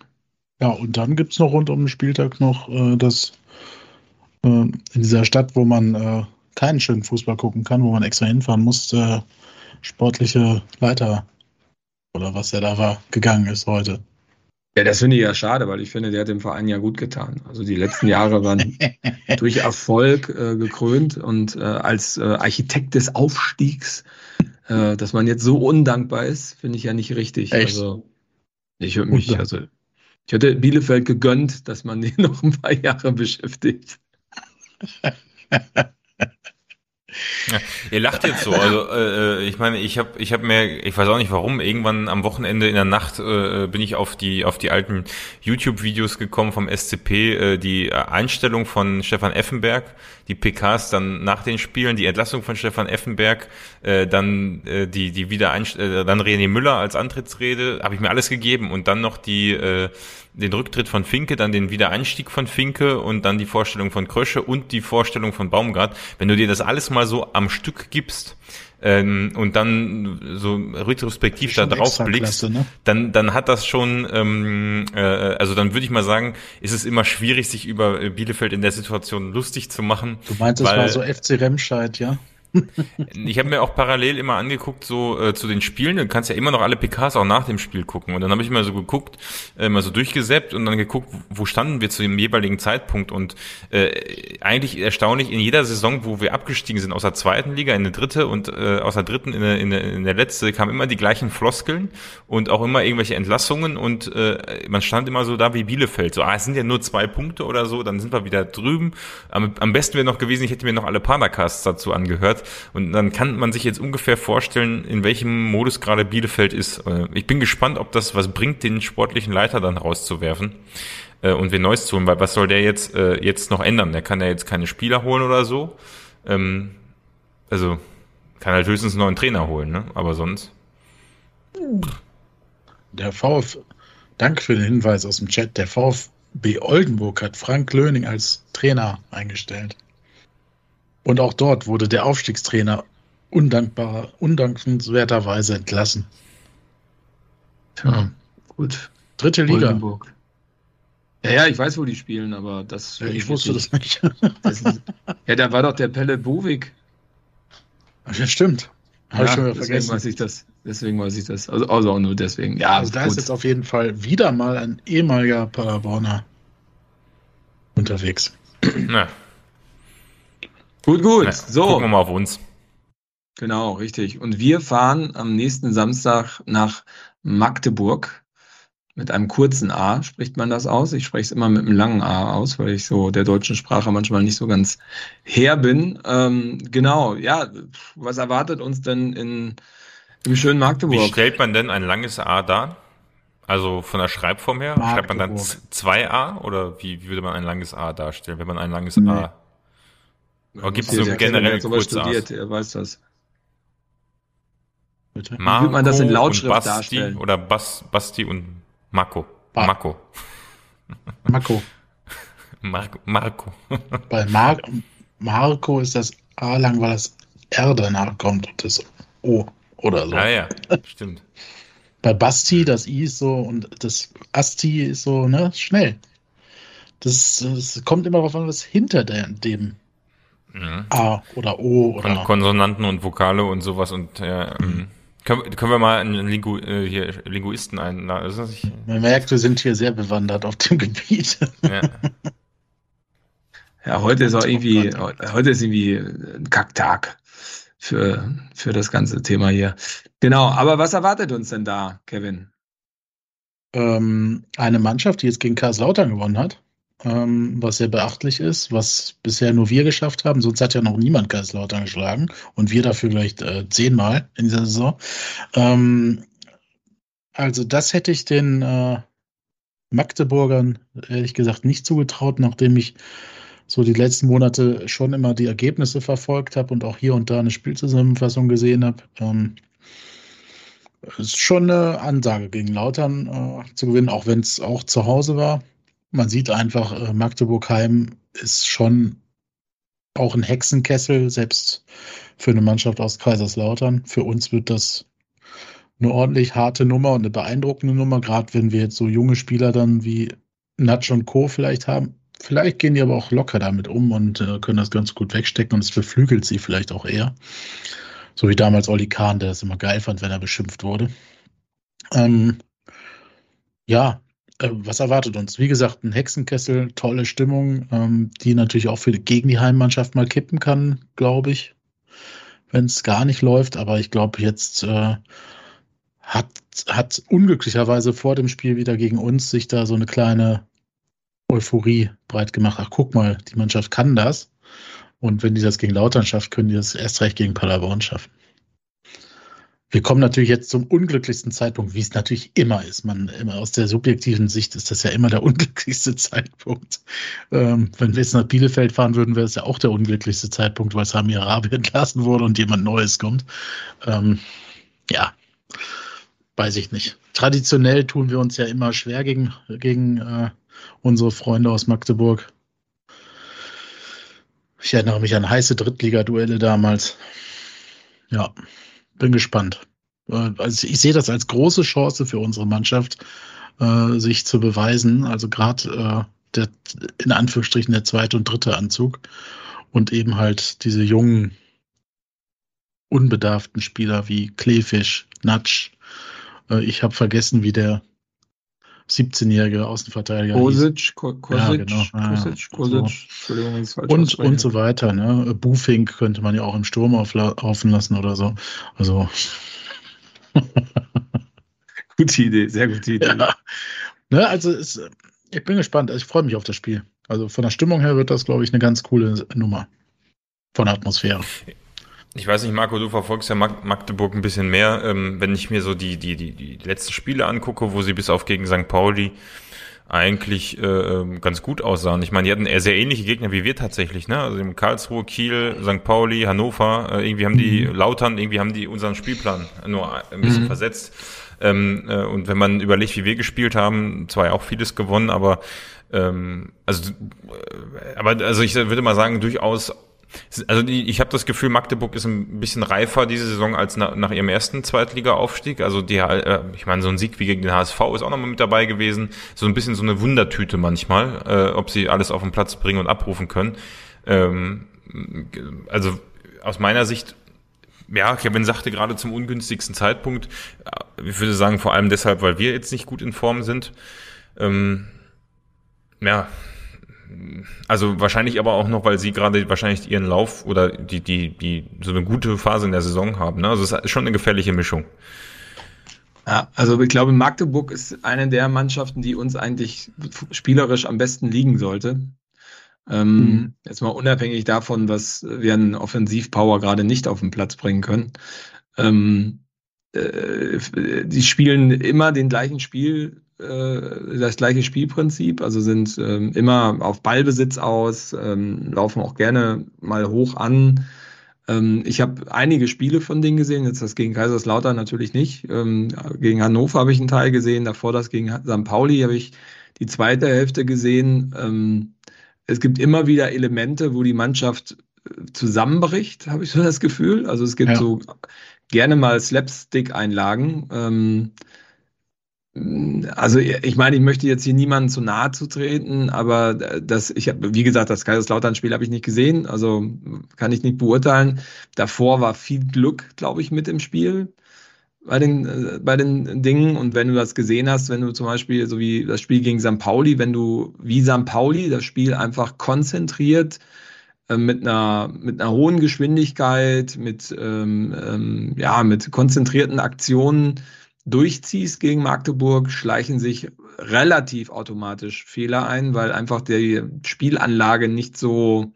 Speaker 2: Ja, und dann gibt es noch rund um den Spieltag noch äh, das äh, in dieser Stadt, wo man äh, keinen schönen Fußball gucken kann, wo man extra hinfahren muss, sportliche Leiter oder was der da war, gegangen ist heute.
Speaker 1: Ja, das finde ich ja schade, weil ich finde, der hat dem Verein ja gut getan. Also die letzten Jahre waren durch Erfolg äh, gekrönt und äh, als äh, Architekt des Aufstiegs, äh, dass man jetzt so undankbar ist, finde ich ja nicht richtig.
Speaker 2: Echt?
Speaker 1: Also ich würde mich, also ich hätte Bielefeld gegönnt, dass man die noch ein paar Jahre beschäftigt.
Speaker 3: Ja, ihr lacht jetzt so. Also äh, ich meine, ich habe ich hab mir, ich weiß auch nicht warum, irgendwann am Wochenende in der Nacht äh, bin ich auf die auf die alten YouTube-Videos gekommen vom SCP, äh, die Einstellung von Stefan Effenberg, die PKs dann nach den Spielen, die Entlassung von Stefan Effenberg, äh, dann äh, die die wieder äh, dann René Müller als Antrittsrede, habe ich mir alles gegeben und dann noch die äh, den Rücktritt von Finke, dann den Wiedereinstieg von Finke und dann die Vorstellung von Krösche und die Vorstellung von Baumgart. Wenn du dir das alles mal so am Stück gibst ähm, und dann so retrospektiv da drauf blickst, ne? dann, dann hat das schon, ähm, äh, also dann würde ich mal sagen, ist es immer schwierig, sich über Bielefeld in der Situation lustig zu machen.
Speaker 2: Du meinst, es war so FC Remscheid, ja?
Speaker 3: ich habe mir auch parallel immer angeguckt, so äh, zu den Spielen. Du kannst ja immer noch alle PKs auch nach dem Spiel gucken. Und dann habe ich mal so geguckt, äh, mal so durchgesäppt und dann geguckt, wo standen wir zu dem jeweiligen Zeitpunkt. Und äh, eigentlich erstaunlich, in jeder Saison, wo wir abgestiegen sind aus der zweiten Liga in der dritte und äh, aus der dritten in der, in, der, in der letzte, kamen immer die gleichen Floskeln und auch immer irgendwelche Entlassungen. Und äh, man stand immer so da wie Bielefeld. So, ah, es sind ja nur zwei Punkte oder so, dann sind wir wieder drüben. Am, am besten wäre noch gewesen, ich hätte mir noch alle Padercasts dazu angehört und dann kann man sich jetzt ungefähr vorstellen, in welchem Modus gerade Bielefeld ist. Äh, ich bin gespannt, ob das was bringt, den sportlichen Leiter dann rauszuwerfen äh, und wen Neues zu holen, weil was soll der jetzt, äh, jetzt noch ändern? Der kann ja jetzt keine Spieler holen oder so. Ähm, also kann halt höchstens einen neuen Trainer holen, ne? aber sonst.
Speaker 2: Der VfB, danke für den Hinweis aus dem Chat, der VfB Oldenburg hat Frank Löning als Trainer eingestellt. Und auch dort wurde der Aufstiegstrainer undankbar, undankenswerterweise entlassen.
Speaker 1: Tja, gut.
Speaker 2: Dritte Liga. Oldenburg.
Speaker 1: Ja, ja, ich weiß, wo die spielen, aber das.
Speaker 2: Ja, ich wusste das nicht.
Speaker 1: Das ist, ja, da war doch der Pelle Bovik.
Speaker 2: Ach, ja, stimmt.
Speaker 1: Habe ja, ich schon wieder deswegen vergessen. Weiß ich das. Deswegen weiß ich das. Also, also auch nur deswegen. Ja,
Speaker 2: also da gut. ist jetzt auf jeden Fall wieder mal ein ehemaliger Paderborner unterwegs.
Speaker 3: Na,
Speaker 1: Gut, gut. Ja, so.
Speaker 3: Gucken wir mal auf uns.
Speaker 1: Genau, richtig. Und wir fahren am nächsten Samstag nach Magdeburg mit einem kurzen A, spricht man das aus. Ich spreche es immer mit einem langen A aus, weil ich so der deutschen Sprache manchmal nicht so ganz her bin. Ähm, genau, ja, was erwartet uns denn in, im schönen Magdeburg?
Speaker 3: Wie stellt man denn ein langes A dar? Also von der Schreibform her, Magdeburg. schreibt man dann zwei A oder wie, wie würde man ein langes A darstellen, wenn man ein langes nee. A aber gibt es so generell kurz studiert,
Speaker 1: er weiß das.
Speaker 3: Bitte? Marco Wie würde man das in Lautschrift Basti darstellen? Oder Bas, Basti und Marco. Ba Marco.
Speaker 2: Marco.
Speaker 3: Marco. Marco.
Speaker 2: Bei Mar Marco ist das A lang, weil das R danach kommt und das O oder so.
Speaker 3: Ah ja, stimmt.
Speaker 2: Bei Basti, das I ist so und das Asti ist so, ne, schnell. Das, das kommt immer darauf an, was hinter dem
Speaker 3: Mhm.
Speaker 2: A oder O oder.
Speaker 3: Kon Konsonanten und Vokale und sowas und ja, mhm. können, können wir mal einen Lingu äh, hier, Linguisten ein. Na, ist das nicht?
Speaker 2: Man merkt, wir sind hier sehr bewandert auf dem Gebiet.
Speaker 1: Ja. ja, heute ist auch irgendwie, heute ist irgendwie ein Kacktag für, für das ganze Thema hier. Genau, aber was erwartet uns denn da, Kevin?
Speaker 2: Ähm, eine Mannschaft, die jetzt gegen Karlslautern gewonnen hat ähm, was sehr beachtlich ist, was bisher nur wir geschafft haben. Sonst hat ja noch niemand Kaiserslautern geschlagen und wir dafür vielleicht äh, zehnmal in dieser Saison. Ähm, also das hätte ich den äh, Magdeburgern ehrlich gesagt nicht zugetraut, nachdem ich so die letzten Monate schon immer die Ergebnisse verfolgt habe und auch hier und da eine Spielzusammenfassung gesehen habe. Ähm, ist schon eine Ansage gegen Lautern äh, zu gewinnen, auch wenn es auch zu Hause war man sieht einfach, äh, Magdeburg-Heim ist schon auch ein Hexenkessel, selbst für eine Mannschaft aus Kaiserslautern. Für uns wird das eine ordentlich harte Nummer und eine beeindruckende Nummer, gerade wenn wir jetzt so junge Spieler dann wie Natsch und Co. vielleicht haben. Vielleicht gehen die aber auch locker damit um und äh, können das ganz gut wegstecken und es beflügelt sie vielleicht auch eher. So wie damals Olli Kahn, der es immer geil fand, wenn er beschimpft wurde. Ähm, ja, äh, was erwartet uns? Wie gesagt, ein Hexenkessel, tolle Stimmung, ähm, die natürlich auch für, gegen die Heimmannschaft mal kippen kann, glaube ich, wenn es gar nicht läuft. Aber ich glaube, jetzt äh, hat, hat unglücklicherweise vor dem Spiel wieder gegen uns sich da so eine kleine Euphorie breit gemacht. Ach, guck mal, die Mannschaft kann das. Und wenn die das gegen Lautern schafft, können die das erst recht gegen Paderborn schaffen. Wir kommen natürlich jetzt zum unglücklichsten Zeitpunkt, wie es natürlich immer ist. Man immer aus der subjektiven Sicht ist das ja immer der unglücklichste Zeitpunkt. Ähm, wenn wir jetzt nach Bielefeld fahren würden, wäre es ja auch der unglücklichste Zeitpunkt, weil Sami Arabi entlassen wurde und jemand Neues kommt. Ähm, ja, weiß ich nicht. Traditionell tun wir uns ja immer schwer gegen, gegen äh, unsere Freunde aus Magdeburg. Ich erinnere mich an heiße Drittliga-Duelle damals. Ja, bin gespannt. Äh, also ich sehe das als große Chance für unsere Mannschaft, äh, sich zu beweisen. Also gerade äh, der in Anführungsstrichen der zweite und dritte Anzug und eben halt diese jungen unbedarften Spieler wie Kleefisch, Natsch. Ich habe vergessen, wie der 17-jährige Außenverteidiger.
Speaker 1: Kosic, Kosic,
Speaker 2: ja, genau.
Speaker 1: Kosic, Kosic,
Speaker 2: Entschuldigung, ich falsch und, und so weiter. Ne? Bufink könnte man ja auch im Sturm auflaufen lassen oder so. Also.
Speaker 1: gute Idee, sehr gute Idee. Ja.
Speaker 2: Ne, also es, ich bin gespannt. Ich freue mich auf das Spiel. Also von der Stimmung her wird das, glaube ich, eine ganz coole Nummer. Von der Atmosphäre.
Speaker 3: Ich weiß nicht, Marco, du verfolgst ja Magdeburg ein bisschen mehr. Ähm, wenn ich mir so die, die, die, die letzten Spiele angucke, wo sie bis auf gegen St. Pauli eigentlich äh, ähm, ganz gut aussahen. Ich meine, die hatten eher sehr ähnliche Gegner wie wir tatsächlich, ne? Also im Karlsruhe, Kiel, St. Pauli, Hannover, äh, irgendwie haben die mhm. Lautern, irgendwie haben die unseren Spielplan nur ein bisschen mhm. versetzt. Ähm, äh, und wenn man überlegt, wie wir gespielt haben, zwar ja auch vieles gewonnen, aber ähm, also, äh, aber also ich würde mal sagen, durchaus also ich habe das Gefühl, Magdeburg ist ein bisschen reifer diese Saison als nach, ihrem ersten Zweitliga-Aufstieg. Also die, äh, ich meine, so ein Sieg wie gegen den HSV ist auch nochmal mit dabei gewesen. So ein bisschen so eine Wundertüte manchmal, äh, ob sie alles auf den Platz bringen und abrufen können. Ähm, also aus meiner Sicht ja, Kevin sagte gerade zum ungünstigsten Zeitpunkt. Ich würde sagen, vor allem deshalb, weil wir jetzt nicht gut in Form sind. Ähm, ja, also wahrscheinlich aber auch noch, weil sie gerade wahrscheinlich ihren Lauf oder die, die, die so eine gute Phase in der Saison haben. Ne? Also es ist schon eine gefährliche Mischung.
Speaker 1: Ja, also ich glaube, Magdeburg ist eine der Mannschaften, die uns eigentlich spielerisch am besten liegen sollte. Ähm, mhm. Jetzt mal unabhängig davon, was wir an Offensivpower gerade nicht auf den Platz bringen können. Ähm, äh, die spielen immer den gleichen Spiel, äh, das gleiche Spielprinzip, also sind ähm, immer auf Ballbesitz aus, ähm, laufen auch gerne mal hoch an. Ähm, ich habe einige Spiele von denen gesehen, jetzt das gegen Kaiserslautern natürlich nicht. Ähm, gegen Hannover habe ich einen Teil gesehen, davor das gegen St. Pauli habe ich die zweite Hälfte gesehen. Ähm, es gibt immer wieder Elemente, wo die Mannschaft äh, zusammenbricht, habe ich so das Gefühl. Also es gibt ja. so gerne mal Slapstick-Einlagen. Ähm, also ich meine, ich möchte jetzt hier niemanden zu nahe zu treten, aber das, ich habe, wie gesagt, das Kaiserslautern-Spiel habe ich nicht gesehen, also kann ich nicht beurteilen. Davor war viel Glück, glaube ich, mit im Spiel bei den, äh, bei den Dingen. Und wenn du das gesehen hast, wenn du zum Beispiel, so wie das Spiel gegen St. Pauli, wenn du wie St. Pauli das Spiel einfach konzentriert äh, mit einer mit einer hohen Geschwindigkeit, mit ähm, ähm, ja mit konzentrierten Aktionen durchziehst gegen Magdeburg, schleichen sich relativ automatisch Fehler ein, weil einfach die Spielanlage nicht so,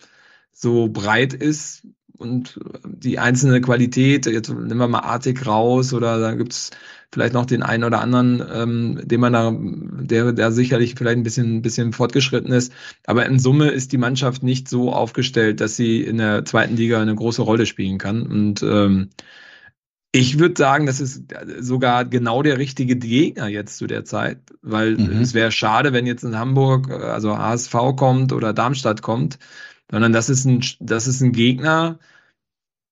Speaker 1: so breit ist und die einzelne Qualität, jetzt nehmen wir mal Artig raus oder da gibt's vielleicht noch den einen oder anderen, ähm, den man da, der, der sicherlich vielleicht ein bisschen, ein bisschen fortgeschritten ist. Aber in Summe ist die Mannschaft nicht so aufgestellt, dass sie in der zweiten Liga eine große Rolle spielen kann. Und ähm, ich würde sagen, das ist sogar genau der richtige Gegner jetzt zu der Zeit, weil mhm. es wäre schade, wenn jetzt in Hamburg, also HSV kommt oder Darmstadt kommt, sondern das ist ein, das ist ein Gegner,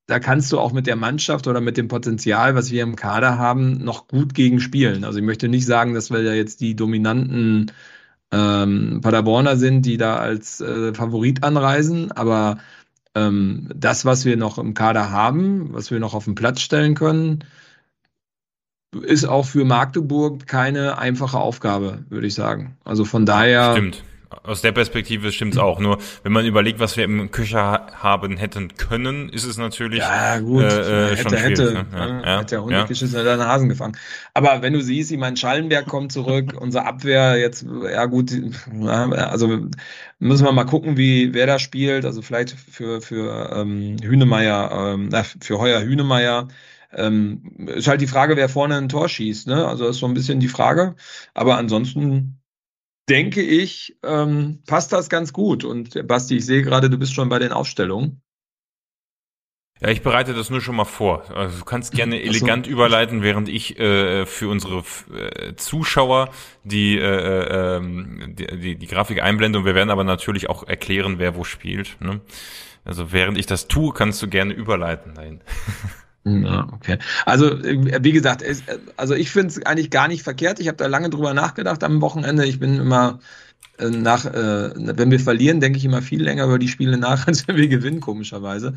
Speaker 1: da kannst du auch mit der Mannschaft oder mit dem Potenzial, was wir im Kader haben, noch gut gegen spielen. Also ich möchte nicht sagen, dass wir ja jetzt die dominanten ähm, Paderborner sind, die da als äh, Favorit anreisen. Aber ähm, das, was wir noch im Kader haben, was wir noch auf den Platz stellen können, ist auch für Magdeburg keine einfache Aufgabe, würde ich sagen. Also von daher.
Speaker 3: Stimmt. Aus der Perspektive stimmt's auch. Nur wenn man überlegt, was wir im Köcher haben hätten können, ist es natürlich
Speaker 1: ja, gut.
Speaker 3: Äh,
Speaker 1: äh hätte,
Speaker 3: schon
Speaker 1: hätte,
Speaker 3: ne?
Speaker 1: ja, ja, hätte der Hund ja. geschissen, hätte den Hasen gefangen. Aber wenn du siehst, ich meine, Schallenberg kommt zurück, unsere Abwehr jetzt, ja gut, also müssen wir mal gucken, wie wer da spielt. Also vielleicht für für ähm, Hünemeyer, ähm, für Heuer Hünemeyer. Ähm, ist halt die Frage, wer vorne ein Tor schießt. Ne? Also das ist so ein bisschen die Frage. Aber ansonsten denke ich, ähm, passt das ganz gut. Und Basti, ich sehe gerade, du bist schon bei den Aufstellungen.
Speaker 3: Ja, ich bereite das nur schon mal vor. Also du kannst gerne elegant so. überleiten, während ich äh, für unsere äh, Zuschauer die, äh, äh, die, die, die Grafik einblende und wir werden aber natürlich auch erklären, wer wo spielt. Ne? Also während ich das tue, kannst du gerne überleiten dahin.
Speaker 1: Ja, okay. Also, äh, wie gesagt, es, also ich finde es eigentlich gar nicht verkehrt. Ich habe da lange drüber nachgedacht am Wochenende. Ich bin immer äh, nach, äh, wenn wir verlieren, denke ich immer viel länger über die Spiele nach, als wenn wir gewinnen, komischerweise.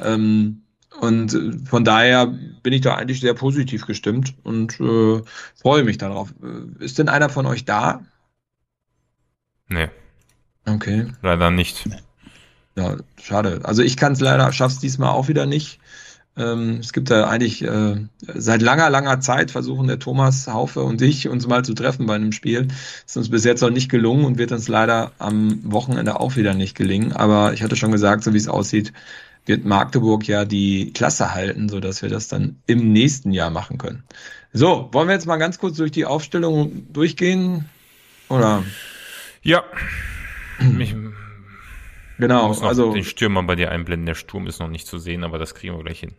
Speaker 1: Ähm, und von daher bin ich da eigentlich sehr positiv gestimmt und äh, freue mich darauf. Ist denn einer von euch da?
Speaker 3: Nee.
Speaker 1: Okay.
Speaker 3: Leider nicht.
Speaker 1: Ja, schade. Also ich kann es leider, schaff's diesmal auch wieder nicht. Ähm, es gibt da eigentlich äh, seit langer, langer Zeit versuchen der Thomas Haufe und ich uns mal zu treffen bei einem Spiel. Ist uns bis jetzt noch nicht gelungen und wird uns leider am Wochenende auch wieder nicht gelingen. Aber ich hatte schon gesagt, so wie es aussieht, wird Magdeburg ja die Klasse halten, so dass wir das dann im nächsten Jahr machen können. So, wollen wir jetzt mal ganz kurz durch die Aufstellung durchgehen? Oder?
Speaker 3: Ja. Ich
Speaker 1: genau, also
Speaker 3: den Stürmer bei dir einblenden. Der Sturm ist noch nicht zu sehen, aber das kriegen wir gleich hin.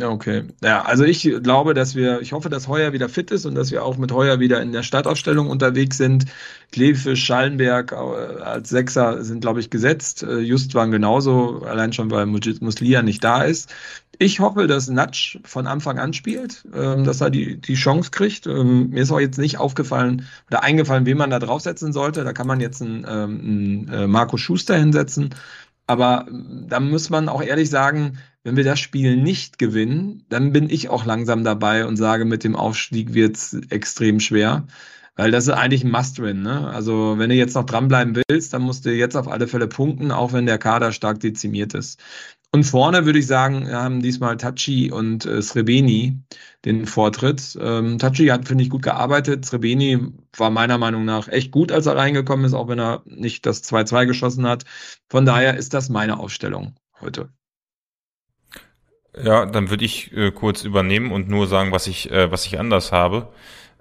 Speaker 1: Okay. Ja, also ich glaube, dass wir, ich hoffe, dass Heuer wieder fit ist und dass wir auch mit Heuer wieder in der Startaufstellung unterwegs sind. Kleefisch, Schallenberg äh, als Sechser sind, glaube ich, gesetzt. Äh, Justwan genauso, allein schon, weil Muslia nicht da ist. Ich hoffe, dass Natsch von Anfang an spielt, ähm, dass er die, die Chance kriegt. Ähm, mir ist auch jetzt nicht aufgefallen oder eingefallen, wen man da draufsetzen sollte. Da kann man jetzt einen, ähm, einen äh, Marco Schuster hinsetzen. Aber da muss man auch ehrlich sagen, wenn wir das Spiel nicht gewinnen, dann bin ich auch langsam dabei und sage, mit dem Aufstieg wird's extrem schwer. Weil das ist eigentlich ein Must-Win. Ne? Also wenn du jetzt noch dranbleiben willst, dann musst du jetzt auf alle Fälle punkten, auch wenn der Kader stark dezimiert ist. Und vorne würde ich sagen, haben diesmal Tachi und äh, Srebeni den Vortritt. Ähm, Tachi hat, finde ich, gut gearbeitet. Srebeni war meiner Meinung nach echt gut, als er reingekommen ist, auch wenn er nicht das 2-2 geschossen hat. Von daher ist das meine Aufstellung heute.
Speaker 3: Ja, dann würde ich äh, kurz übernehmen und nur sagen, was ich, äh, was ich anders habe.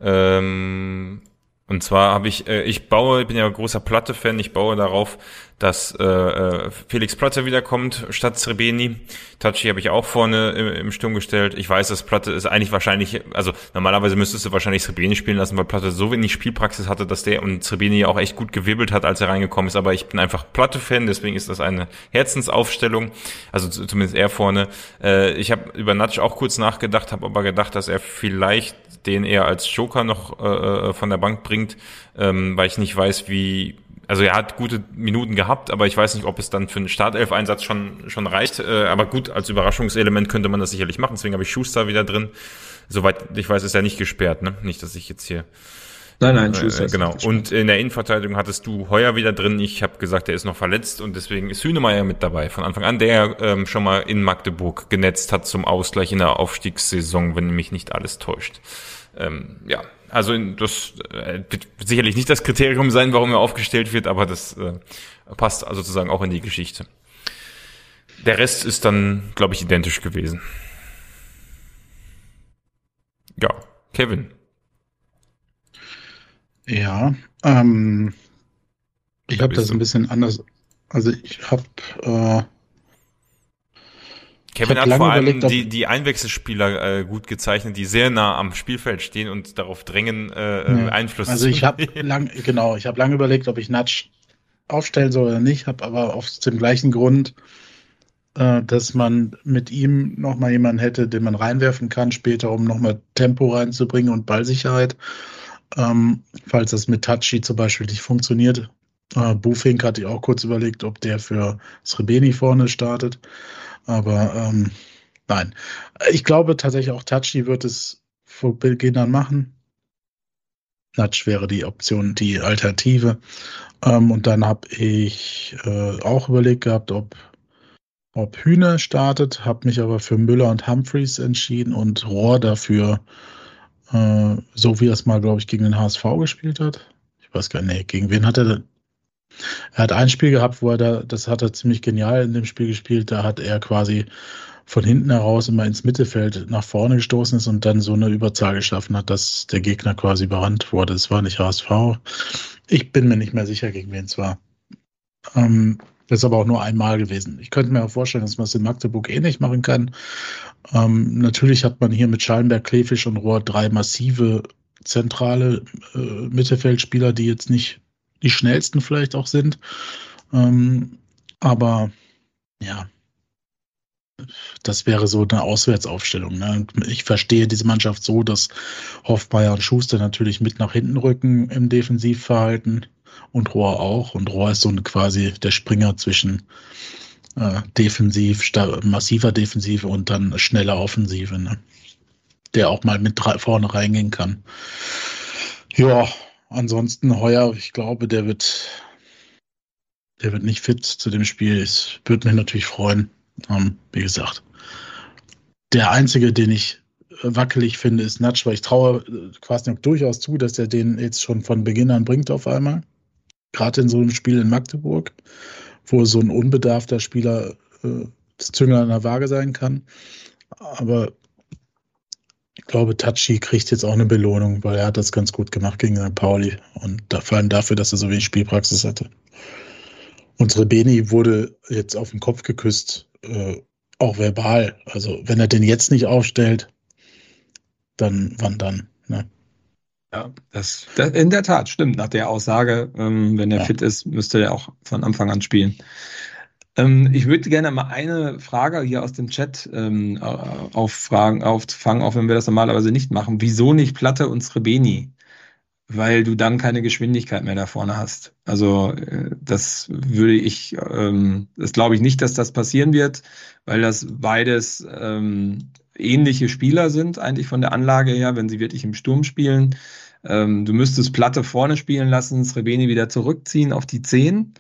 Speaker 3: Ähm, und zwar habe ich, äh, ich baue, ich bin ja großer Platte-Fan, ich baue darauf, dass äh, äh, Felix Platte wiederkommt statt Srebeni. Tachi habe ich auch vorne im, im Sturm gestellt. Ich weiß, dass Platte ist eigentlich wahrscheinlich, also normalerweise müsstest du wahrscheinlich Srebeni spielen lassen, weil Platte so wenig Spielpraxis hatte, dass der und Srebeni auch echt gut gewirbelt hat, als er reingekommen ist. Aber ich bin einfach Platte-Fan, deswegen ist das eine Herzensaufstellung. Also zumindest er vorne. Äh, ich habe über Natsch auch kurz nachgedacht, habe aber gedacht, dass er vielleicht den eher als Joker noch äh, äh von der Bank bringt, ähm, weil ich nicht weiß, wie also er hat gute Minuten gehabt, aber ich weiß nicht, ob es dann für einen Startelf-Einsatz schon, schon reicht. Äh, aber gut, als Überraschungselement könnte man das sicherlich machen. Deswegen habe ich Schuster wieder drin. Soweit ich weiß, ist er nicht gesperrt, ne? Nicht, dass ich jetzt hier.
Speaker 1: Nein, nein, Schuster.
Speaker 3: Äh, genau. Und in der Innenverteidigung hattest du Heuer wieder drin. Ich habe gesagt, er ist noch verletzt und deswegen ist Hünemeyer mit dabei von Anfang an, der ähm, schon mal in Magdeburg genetzt hat zum Ausgleich in der Aufstiegssaison, wenn mich nicht alles täuscht. Ähm, ja, also das äh, wird sicherlich nicht das Kriterium sein, warum er aufgestellt wird, aber das äh, passt sozusagen auch in die Geschichte. Der Rest ist dann, glaube ich, identisch gewesen. Ja, Kevin.
Speaker 2: Ja, ähm, ich habe das ein bisschen anders. Also ich habe äh,
Speaker 3: Kevin hat vor allem überlegt, die, die Einwechselspieler äh, gut gezeichnet, die sehr nah am Spielfeld stehen und darauf drängen, äh, ja. Einfluss
Speaker 2: also zu Also ich habe lang, genau, ich habe lange überlegt, ob ich Natsch aufstellen soll oder nicht, habe aber aus dem gleichen Grund, äh, dass man mit ihm nochmal jemanden hätte, den man reinwerfen kann später, um nochmal Tempo reinzubringen und Ballsicherheit. ähm, falls das mit Tachi zum Beispiel nicht funktioniert. Äh, Bufink hatte ich auch kurz überlegt, ob der für Srebeni vorne startet. Aber ähm, nein. Ich glaube tatsächlich auch Tachi wird es vor Beginn dann machen. Natsch wäre die Option, die Alternative. Ähm, und dann habe ich äh, auch überlegt gehabt, ob, ob Hühner startet, habe mich aber für Müller und Humphreys entschieden und Rohr dafür, äh, so wie er es mal, glaube ich, gegen den HSV gespielt hat. Ich weiß gar nicht, gegen wen hat er? Er hat ein Spiel gehabt, wo er da, das hat er ziemlich genial in dem Spiel gespielt, da hat er quasi von hinten heraus immer ins Mittelfeld nach vorne gestoßen ist und dann so eine Überzahl geschaffen hat, dass der Gegner quasi überrannt wurde. Es war nicht HSV. Ich bin mir nicht mehr sicher, gegen wen es war. Ähm, das ist aber auch nur einmal gewesen. Ich könnte mir auch vorstellen, dass man es in Magdeburg ähnlich machen kann. Ähm, natürlich hat man hier mit Schallenberg, Klefisch und Rohr drei massive zentrale äh, Mittelfeldspieler, die jetzt nicht die schnellsten vielleicht auch sind. Ähm, aber ja, das wäre so eine Auswärtsaufstellung. Ne? Ich verstehe diese Mannschaft so, dass Hoffmeier und Schuster natürlich mit nach hinten rücken im Defensivverhalten und Rohr auch. Und Rohr ist so eine, quasi der Springer zwischen äh, defensiv, massiver Defensive und dann schneller Offensive, ne? der auch mal mit vorne reingehen kann. Ja, ansonsten Heuer, ich glaube, der wird, der wird nicht fit zu dem Spiel. Es würde mich natürlich freuen. Ähm, wie gesagt, der einzige, den ich wackelig finde, ist Natsch, weil ich traue äh, quasi durchaus zu, dass er den jetzt schon von Beginn an bringt auf einmal. Gerade in so einem Spiel in Magdeburg, wo so ein unbedarfter Spieler äh, das Züngel an der Waage sein kann. Aber ich glaube, Tachi kriegt jetzt auch eine Belohnung, weil er hat das ganz gut gemacht gegen St. Pauli und da, vor allem dafür, dass er so wenig Spielpraxis hatte. Unsere Beni wurde jetzt auf den Kopf geküsst äh, auch verbal. Also wenn er den jetzt nicht aufstellt, dann wann dann? Ne?
Speaker 1: Ja, das, das, in der Tat stimmt. Nach der Aussage, ähm, wenn er ja. fit ist, müsste er auch von Anfang an spielen. Ähm, ich würde gerne mal eine Frage hier aus dem Chat ähm, auffragen, auffangen, auch wenn wir das normalerweise nicht machen. Wieso nicht Platte und Srebeni? weil du dann keine Geschwindigkeit mehr da vorne hast. Also äh, das würde ich, ähm, das glaube ich nicht, dass das passieren wird, weil das beides ähm, ähnliche Spieler sind, eigentlich von der Anlage her, wenn sie wirklich im Sturm spielen. Ähm, du müsstest Platte vorne spielen lassen, Srebeni wieder zurückziehen auf die 10.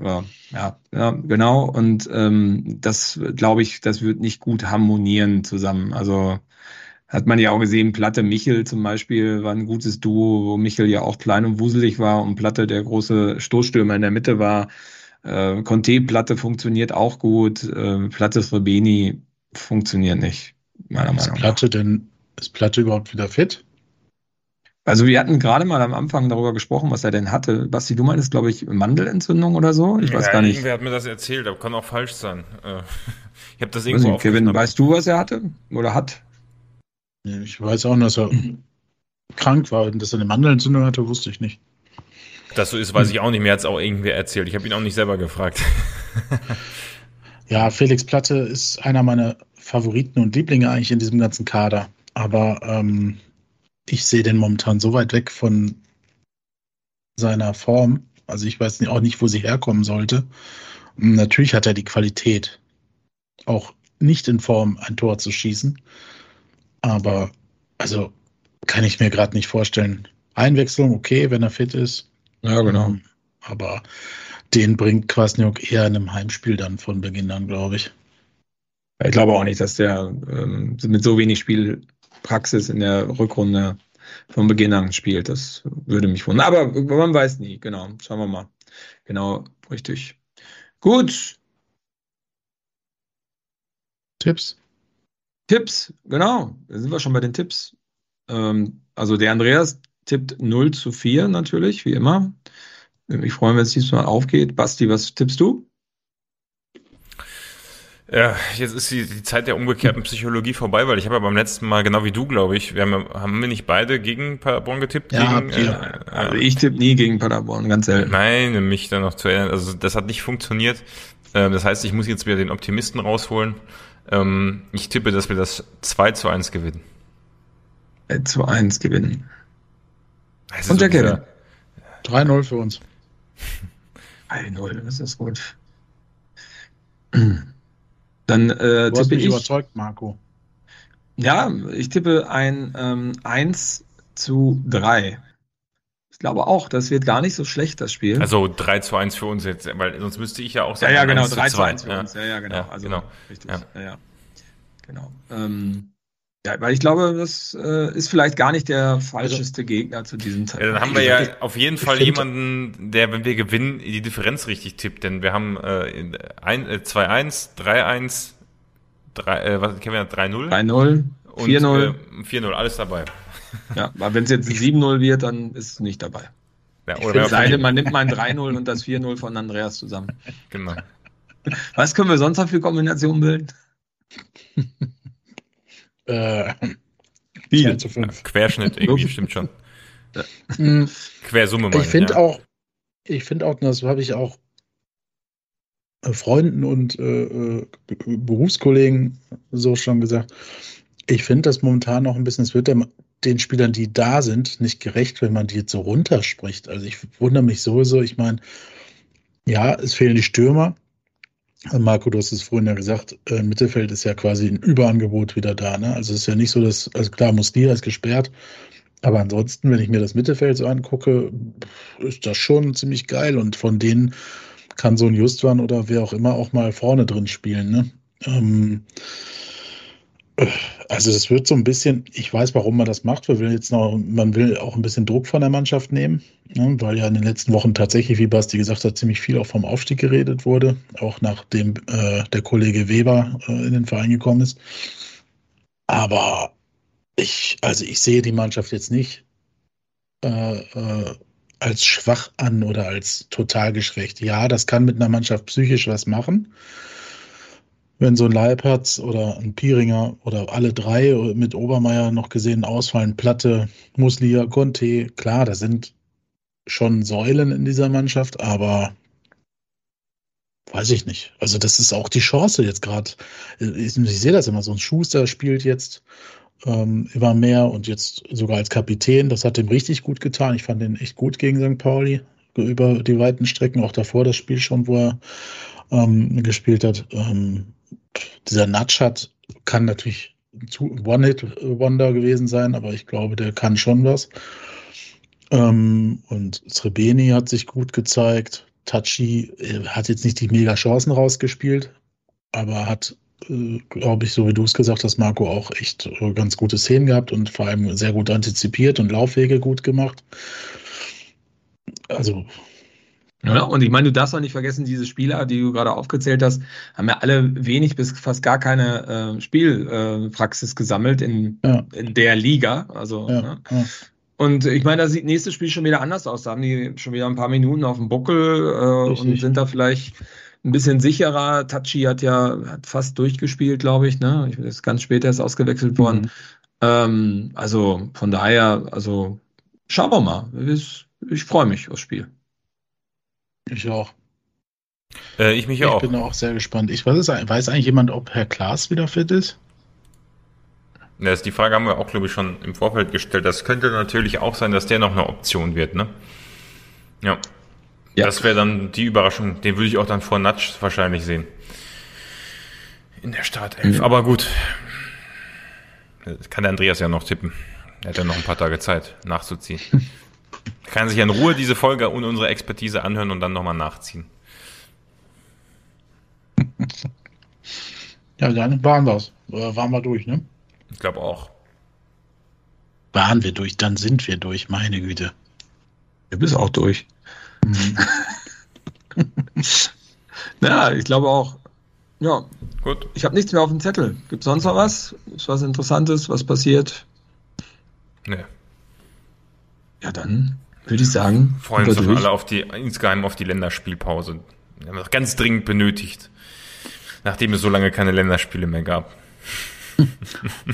Speaker 1: Ja, ja, ja genau. Und ähm, das glaube ich, das wird nicht gut harmonieren zusammen. Also hat man ja auch gesehen, Platte Michel zum Beispiel war ein gutes Duo, wo Michel ja auch klein und wuselig war und Platte der große Stoßstürmer in der Mitte war. Äh, Conte Platte funktioniert auch gut, äh, Platte Srebeni funktioniert nicht,
Speaker 2: meiner ist Meinung nach. Platte denn, ist Platte überhaupt wieder fit?
Speaker 1: Also wir hatten gerade mal am Anfang darüber gesprochen, was er denn hatte. Basti, du meinst, glaube ich, Mandelentzündung oder so? Ich weiß ja, gar nicht.
Speaker 3: Irgendwer hat mir das erzählt, aber kann auch falsch sein. Äh, ich habe das
Speaker 1: irgendwo Kevin, weißt du, was er hatte oder hat?
Speaker 2: Ich weiß auch, dass er krank war und dass er eine Mandelentzündung hatte, wusste ich nicht.
Speaker 3: Das so ist, weiß ich auch nicht. Mir hat es auch irgendwer erzählt. Ich habe ihn auch nicht selber gefragt.
Speaker 2: ja, Felix Platte ist einer meiner Favoriten und Lieblinge eigentlich in diesem ganzen Kader. Aber ähm, ich sehe den momentan so weit weg von seiner Form. Also ich weiß auch nicht, wo sie herkommen sollte. Natürlich hat er die Qualität, auch nicht in Form ein Tor zu schießen. Aber also kann ich mir gerade nicht vorstellen. Einwechslung, okay, wenn er fit ist.
Speaker 1: Ja, genau. Ähm,
Speaker 2: aber den bringt Kwasniok eher in einem Heimspiel dann von Beginn an, glaube ich.
Speaker 1: Ich glaube auch nicht, dass der ähm, mit so wenig Spielpraxis in der Rückrunde von Beginn an spielt. Das würde mich wundern. Aber man weiß nie. Genau. Schauen wir mal. Genau, richtig. Gut.
Speaker 2: Tipps?
Speaker 1: Tipps, genau. Da sind wir schon bei den Tipps. Ähm, also der Andreas tippt 0 zu 4 natürlich, wie immer. Ich freue mich, wenn es diesmal aufgeht. Basti, was tippst du?
Speaker 3: Ja, jetzt ist die, die Zeit der umgekehrten Psychologie vorbei, weil ich habe ja beim letzten Mal, genau wie du, glaube ich, wir haben, haben wir nicht beide gegen Paderborn getippt?
Speaker 1: Ja,
Speaker 3: gegen,
Speaker 1: äh, also ich tippe nie gegen Paderborn, ganz selten.
Speaker 3: Nein, mich dann noch zu erinnern. Also das hat nicht funktioniert. Äh, das heißt, ich muss jetzt wieder den Optimisten rausholen ähm, ich tippe, dass wir das 2 zu 1 gewinnen.
Speaker 1: 2 zu 1 gewinnen.
Speaker 3: Also
Speaker 1: Und der
Speaker 3: so
Speaker 1: Kevin.
Speaker 3: dieser-
Speaker 2: 3-0 für uns.
Speaker 1: 1-0, das ist gut. Dann äh,
Speaker 2: Du hast
Speaker 1: tippe
Speaker 2: mich
Speaker 1: ich.
Speaker 2: überzeugt, Marco.
Speaker 1: Ja, ich tippe ein ähm, 1 zu 3. Ich glaube auch, das wird gar nicht so schlecht, das Spiel.
Speaker 3: Also 3 zu 1 für uns jetzt, weil sonst müsste ich ja auch
Speaker 1: ja,
Speaker 3: sagen.
Speaker 1: ja, genau,
Speaker 3: 1
Speaker 1: 3 zu
Speaker 3: 2.
Speaker 1: 1 für uns. Ja, ja, genau.
Speaker 3: Ja,
Speaker 1: also,
Speaker 3: genau.
Speaker 1: Richtig.
Speaker 3: Ja.
Speaker 1: Ja, ja. Genau. Ähm, ja, weil ich glaube, das äh, ist vielleicht gar nicht der falscheste Gegner zu diesem
Speaker 3: Ja,
Speaker 1: Zeitpunkt.
Speaker 3: dann haben wir ja
Speaker 2: Ich-
Speaker 3: auf jeden Fall
Speaker 2: find-
Speaker 3: jemanden, der, wenn wir gewinnen, die Differenz richtig tippt. Denn wir haben äh, ein- äh, 2-1, 3-1, 3, äh, was, Kevin hat 3-0
Speaker 1: 3-0,
Speaker 3: und
Speaker 1: 4-0.
Speaker 3: äh, 4-0, alles dabei.
Speaker 1: Ja, aber wenn es jetzt 7-0 wird, dann ist es nicht dabei.
Speaker 3: Ja, oder
Speaker 2: find
Speaker 3: wir
Speaker 1: Es sei denn,
Speaker 3: verlieren.
Speaker 1: man nimmt mal ein 3-0 und das 4-0 von Andreas zusammen.
Speaker 3: Genau.
Speaker 1: Was können wir sonst noch für Kombinationen bilden?
Speaker 2: Äh,
Speaker 1: Viel.
Speaker 2: 2 zu 5.
Speaker 3: Querschnitt irgendwie, stimmt schon.
Speaker 2: Mhm.
Speaker 3: Quersumme mal.
Speaker 2: Ich finde
Speaker 3: ja.
Speaker 2: auch, ich finde auch, das habe ich auch äh, Freunden und äh, äh, Be- Berufskollegen so schon gesagt. Ich finde das momentan noch ein bisschen, es wird dem, den Spielern, die da sind, nicht gerecht, wenn man die jetzt so runterspricht. Also ich wundere mich sowieso, ich meine, ja, es fehlen die Stürmer. Marco, du hast es vorhin ja gesagt, äh, Mittelfeld ist ja quasi ein Überangebot wieder da. Ne? Also es ist ja nicht so, dass, also klar, Muslia ist gesperrt, aber ansonsten, wenn ich mir das Mittelfeld so angucke, ist das schon ziemlich geil. Und von denen kann so ein Justwan oder wer auch immer auch mal vorne drin spielen. Ne? Ähm, also das wird so ein bisschen, ich weiß, warum man das macht. Wir will jetzt noch, man will auch ein bisschen Druck von der Mannschaft nehmen, ne? weil ja in den letzten Wochen tatsächlich, wie Basti gesagt hat, ziemlich viel auch vom Aufstieg geredet wurde, auch nachdem äh, der Kollege Weber äh, in den Verein gekommen ist. Aber ich, also ich sehe die Mannschaft jetzt nicht äh, äh, als schwach an oder als total geschwächt. Ja, das kann mit einer Mannschaft psychisch was machen. Wenn so ein Leibherz oder ein Pieringer oder alle drei mit Obermeier noch gesehen ausfallen, Platte, Muslia, Conte, klar, das sind schon Säulen in dieser Mannschaft, aber weiß ich nicht. Also das ist auch die Chance jetzt gerade. Ich, ich sehe das immer so. Ein Schuster spielt jetzt ähm, immer mehr und jetzt sogar als Kapitän. Das hat ihm richtig gut getan. Ich fand den echt gut gegen St. Pauli über die weiten Strecken, auch davor das Spiel schon, wo er ähm, gespielt hat. Ähm, dieser Natschat kann natürlich ein One-Hit-Wonder gewesen sein, aber ich glaube, der kann schon was. Ähm, und Srebeni hat sich gut gezeigt. Tachi äh, hat jetzt nicht die mega Chancen rausgespielt, aber hat, äh, glaube ich, so wie du es gesagt hast, Marco, auch echt äh, ganz gute Szenen gehabt und vor allem sehr gut antizipiert und Laufwege gut gemacht. Also,
Speaker 1: Ja, und ich meine, du darfst auch nicht vergessen, diese Spieler, die du gerade aufgezählt hast, haben ja alle wenig bis fast gar keine äh, Spielpraxis äh, gesammelt in,
Speaker 2: ja,
Speaker 1: in der Liga. Also,
Speaker 2: ja,
Speaker 1: ne?
Speaker 2: ja.
Speaker 1: Und ich meine, da sieht nächstes Spiel schon wieder anders aus. Da haben die schon wieder ein paar Minuten auf dem Buckel äh,
Speaker 2: Richtig.
Speaker 1: und sind da vielleicht ein bisschen sicherer. Tachi hat ja hat fast durchgespielt, glaube ich. Ne? Ich ist ganz spät erst ausgewechselt worden.
Speaker 2: Mhm.
Speaker 1: Ähm, also von daher, also schauen wir mal. Ich, ich freue mich aufs Spiel.
Speaker 2: Ich auch.
Speaker 3: Äh, ich mich
Speaker 2: Ich
Speaker 3: auch.
Speaker 2: bin auch sehr gespannt. Ich weiß, weiß eigentlich jemand, ob Herr Klaas wieder fit ist?
Speaker 3: Ja, das, die Frage haben wir auch, glaube ich, schon im Vorfeld gestellt. Das könnte natürlich auch sein, dass der noch eine Option wird, ne? Ja.
Speaker 1: Ja.
Speaker 3: Das wäre dann die Überraschung. Den würde ich auch dann vor Natsch wahrscheinlich sehen. In der Startelf.
Speaker 1: Mhm.
Speaker 3: Aber gut. Das kann der Andreas ja noch tippen. Er hat ja noch ein paar Tage Zeit, nachzuziehen. kann sich in Ruhe diese Folge und unsere Expertise anhören und dann nochmal nachziehen.
Speaker 2: Ja, dann waren wir's. Äh, Waren wir durch, ne?
Speaker 3: Ich glaube auch.
Speaker 2: Waren wir durch, dann sind wir durch, meine Güte.
Speaker 1: Du bist auch durch. Ja, ich glaube auch. Ja,
Speaker 3: Gut.
Speaker 1: ich habe nichts mehr auf dem Zettel. Gibt sonst noch was? Ist was Interessantes, was passiert?
Speaker 3: Ne.
Speaker 1: Ja, dann würde ich sagen,
Speaker 3: Freuen uns
Speaker 1: wir
Speaker 3: doch alle auf die, insgeheim auf die Länderspielpause. Wir haben das ganz dringend benötigt. Nachdem es so lange keine Länderspiele mehr gab.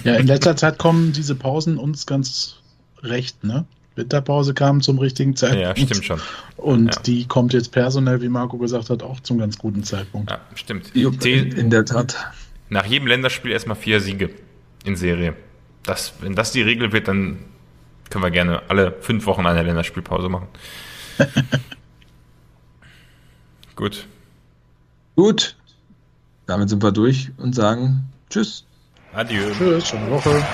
Speaker 2: Ja, in letzter Zeit kommen diese Pausen uns ganz recht, ne? Winterpause kam zum richtigen Zeitpunkt.
Speaker 3: Ja, stimmt schon.
Speaker 2: Und
Speaker 3: Ja.
Speaker 2: die kommt jetzt personell, wie Marco gesagt hat, auch zum ganz guten Zeitpunkt.
Speaker 3: Ja, stimmt. Zehn-
Speaker 1: In der Tat.
Speaker 3: Nach jedem Länderspiel erstmal vier Siege in Serie. Das, wenn das die Regel wird, dann Können wir gerne alle fünf Wochen eine Länderspielpause machen. Gut.
Speaker 1: Gut. Damit sind wir durch und sagen Tschüss.
Speaker 3: Adieu.
Speaker 2: Tschüss, schöne Woche.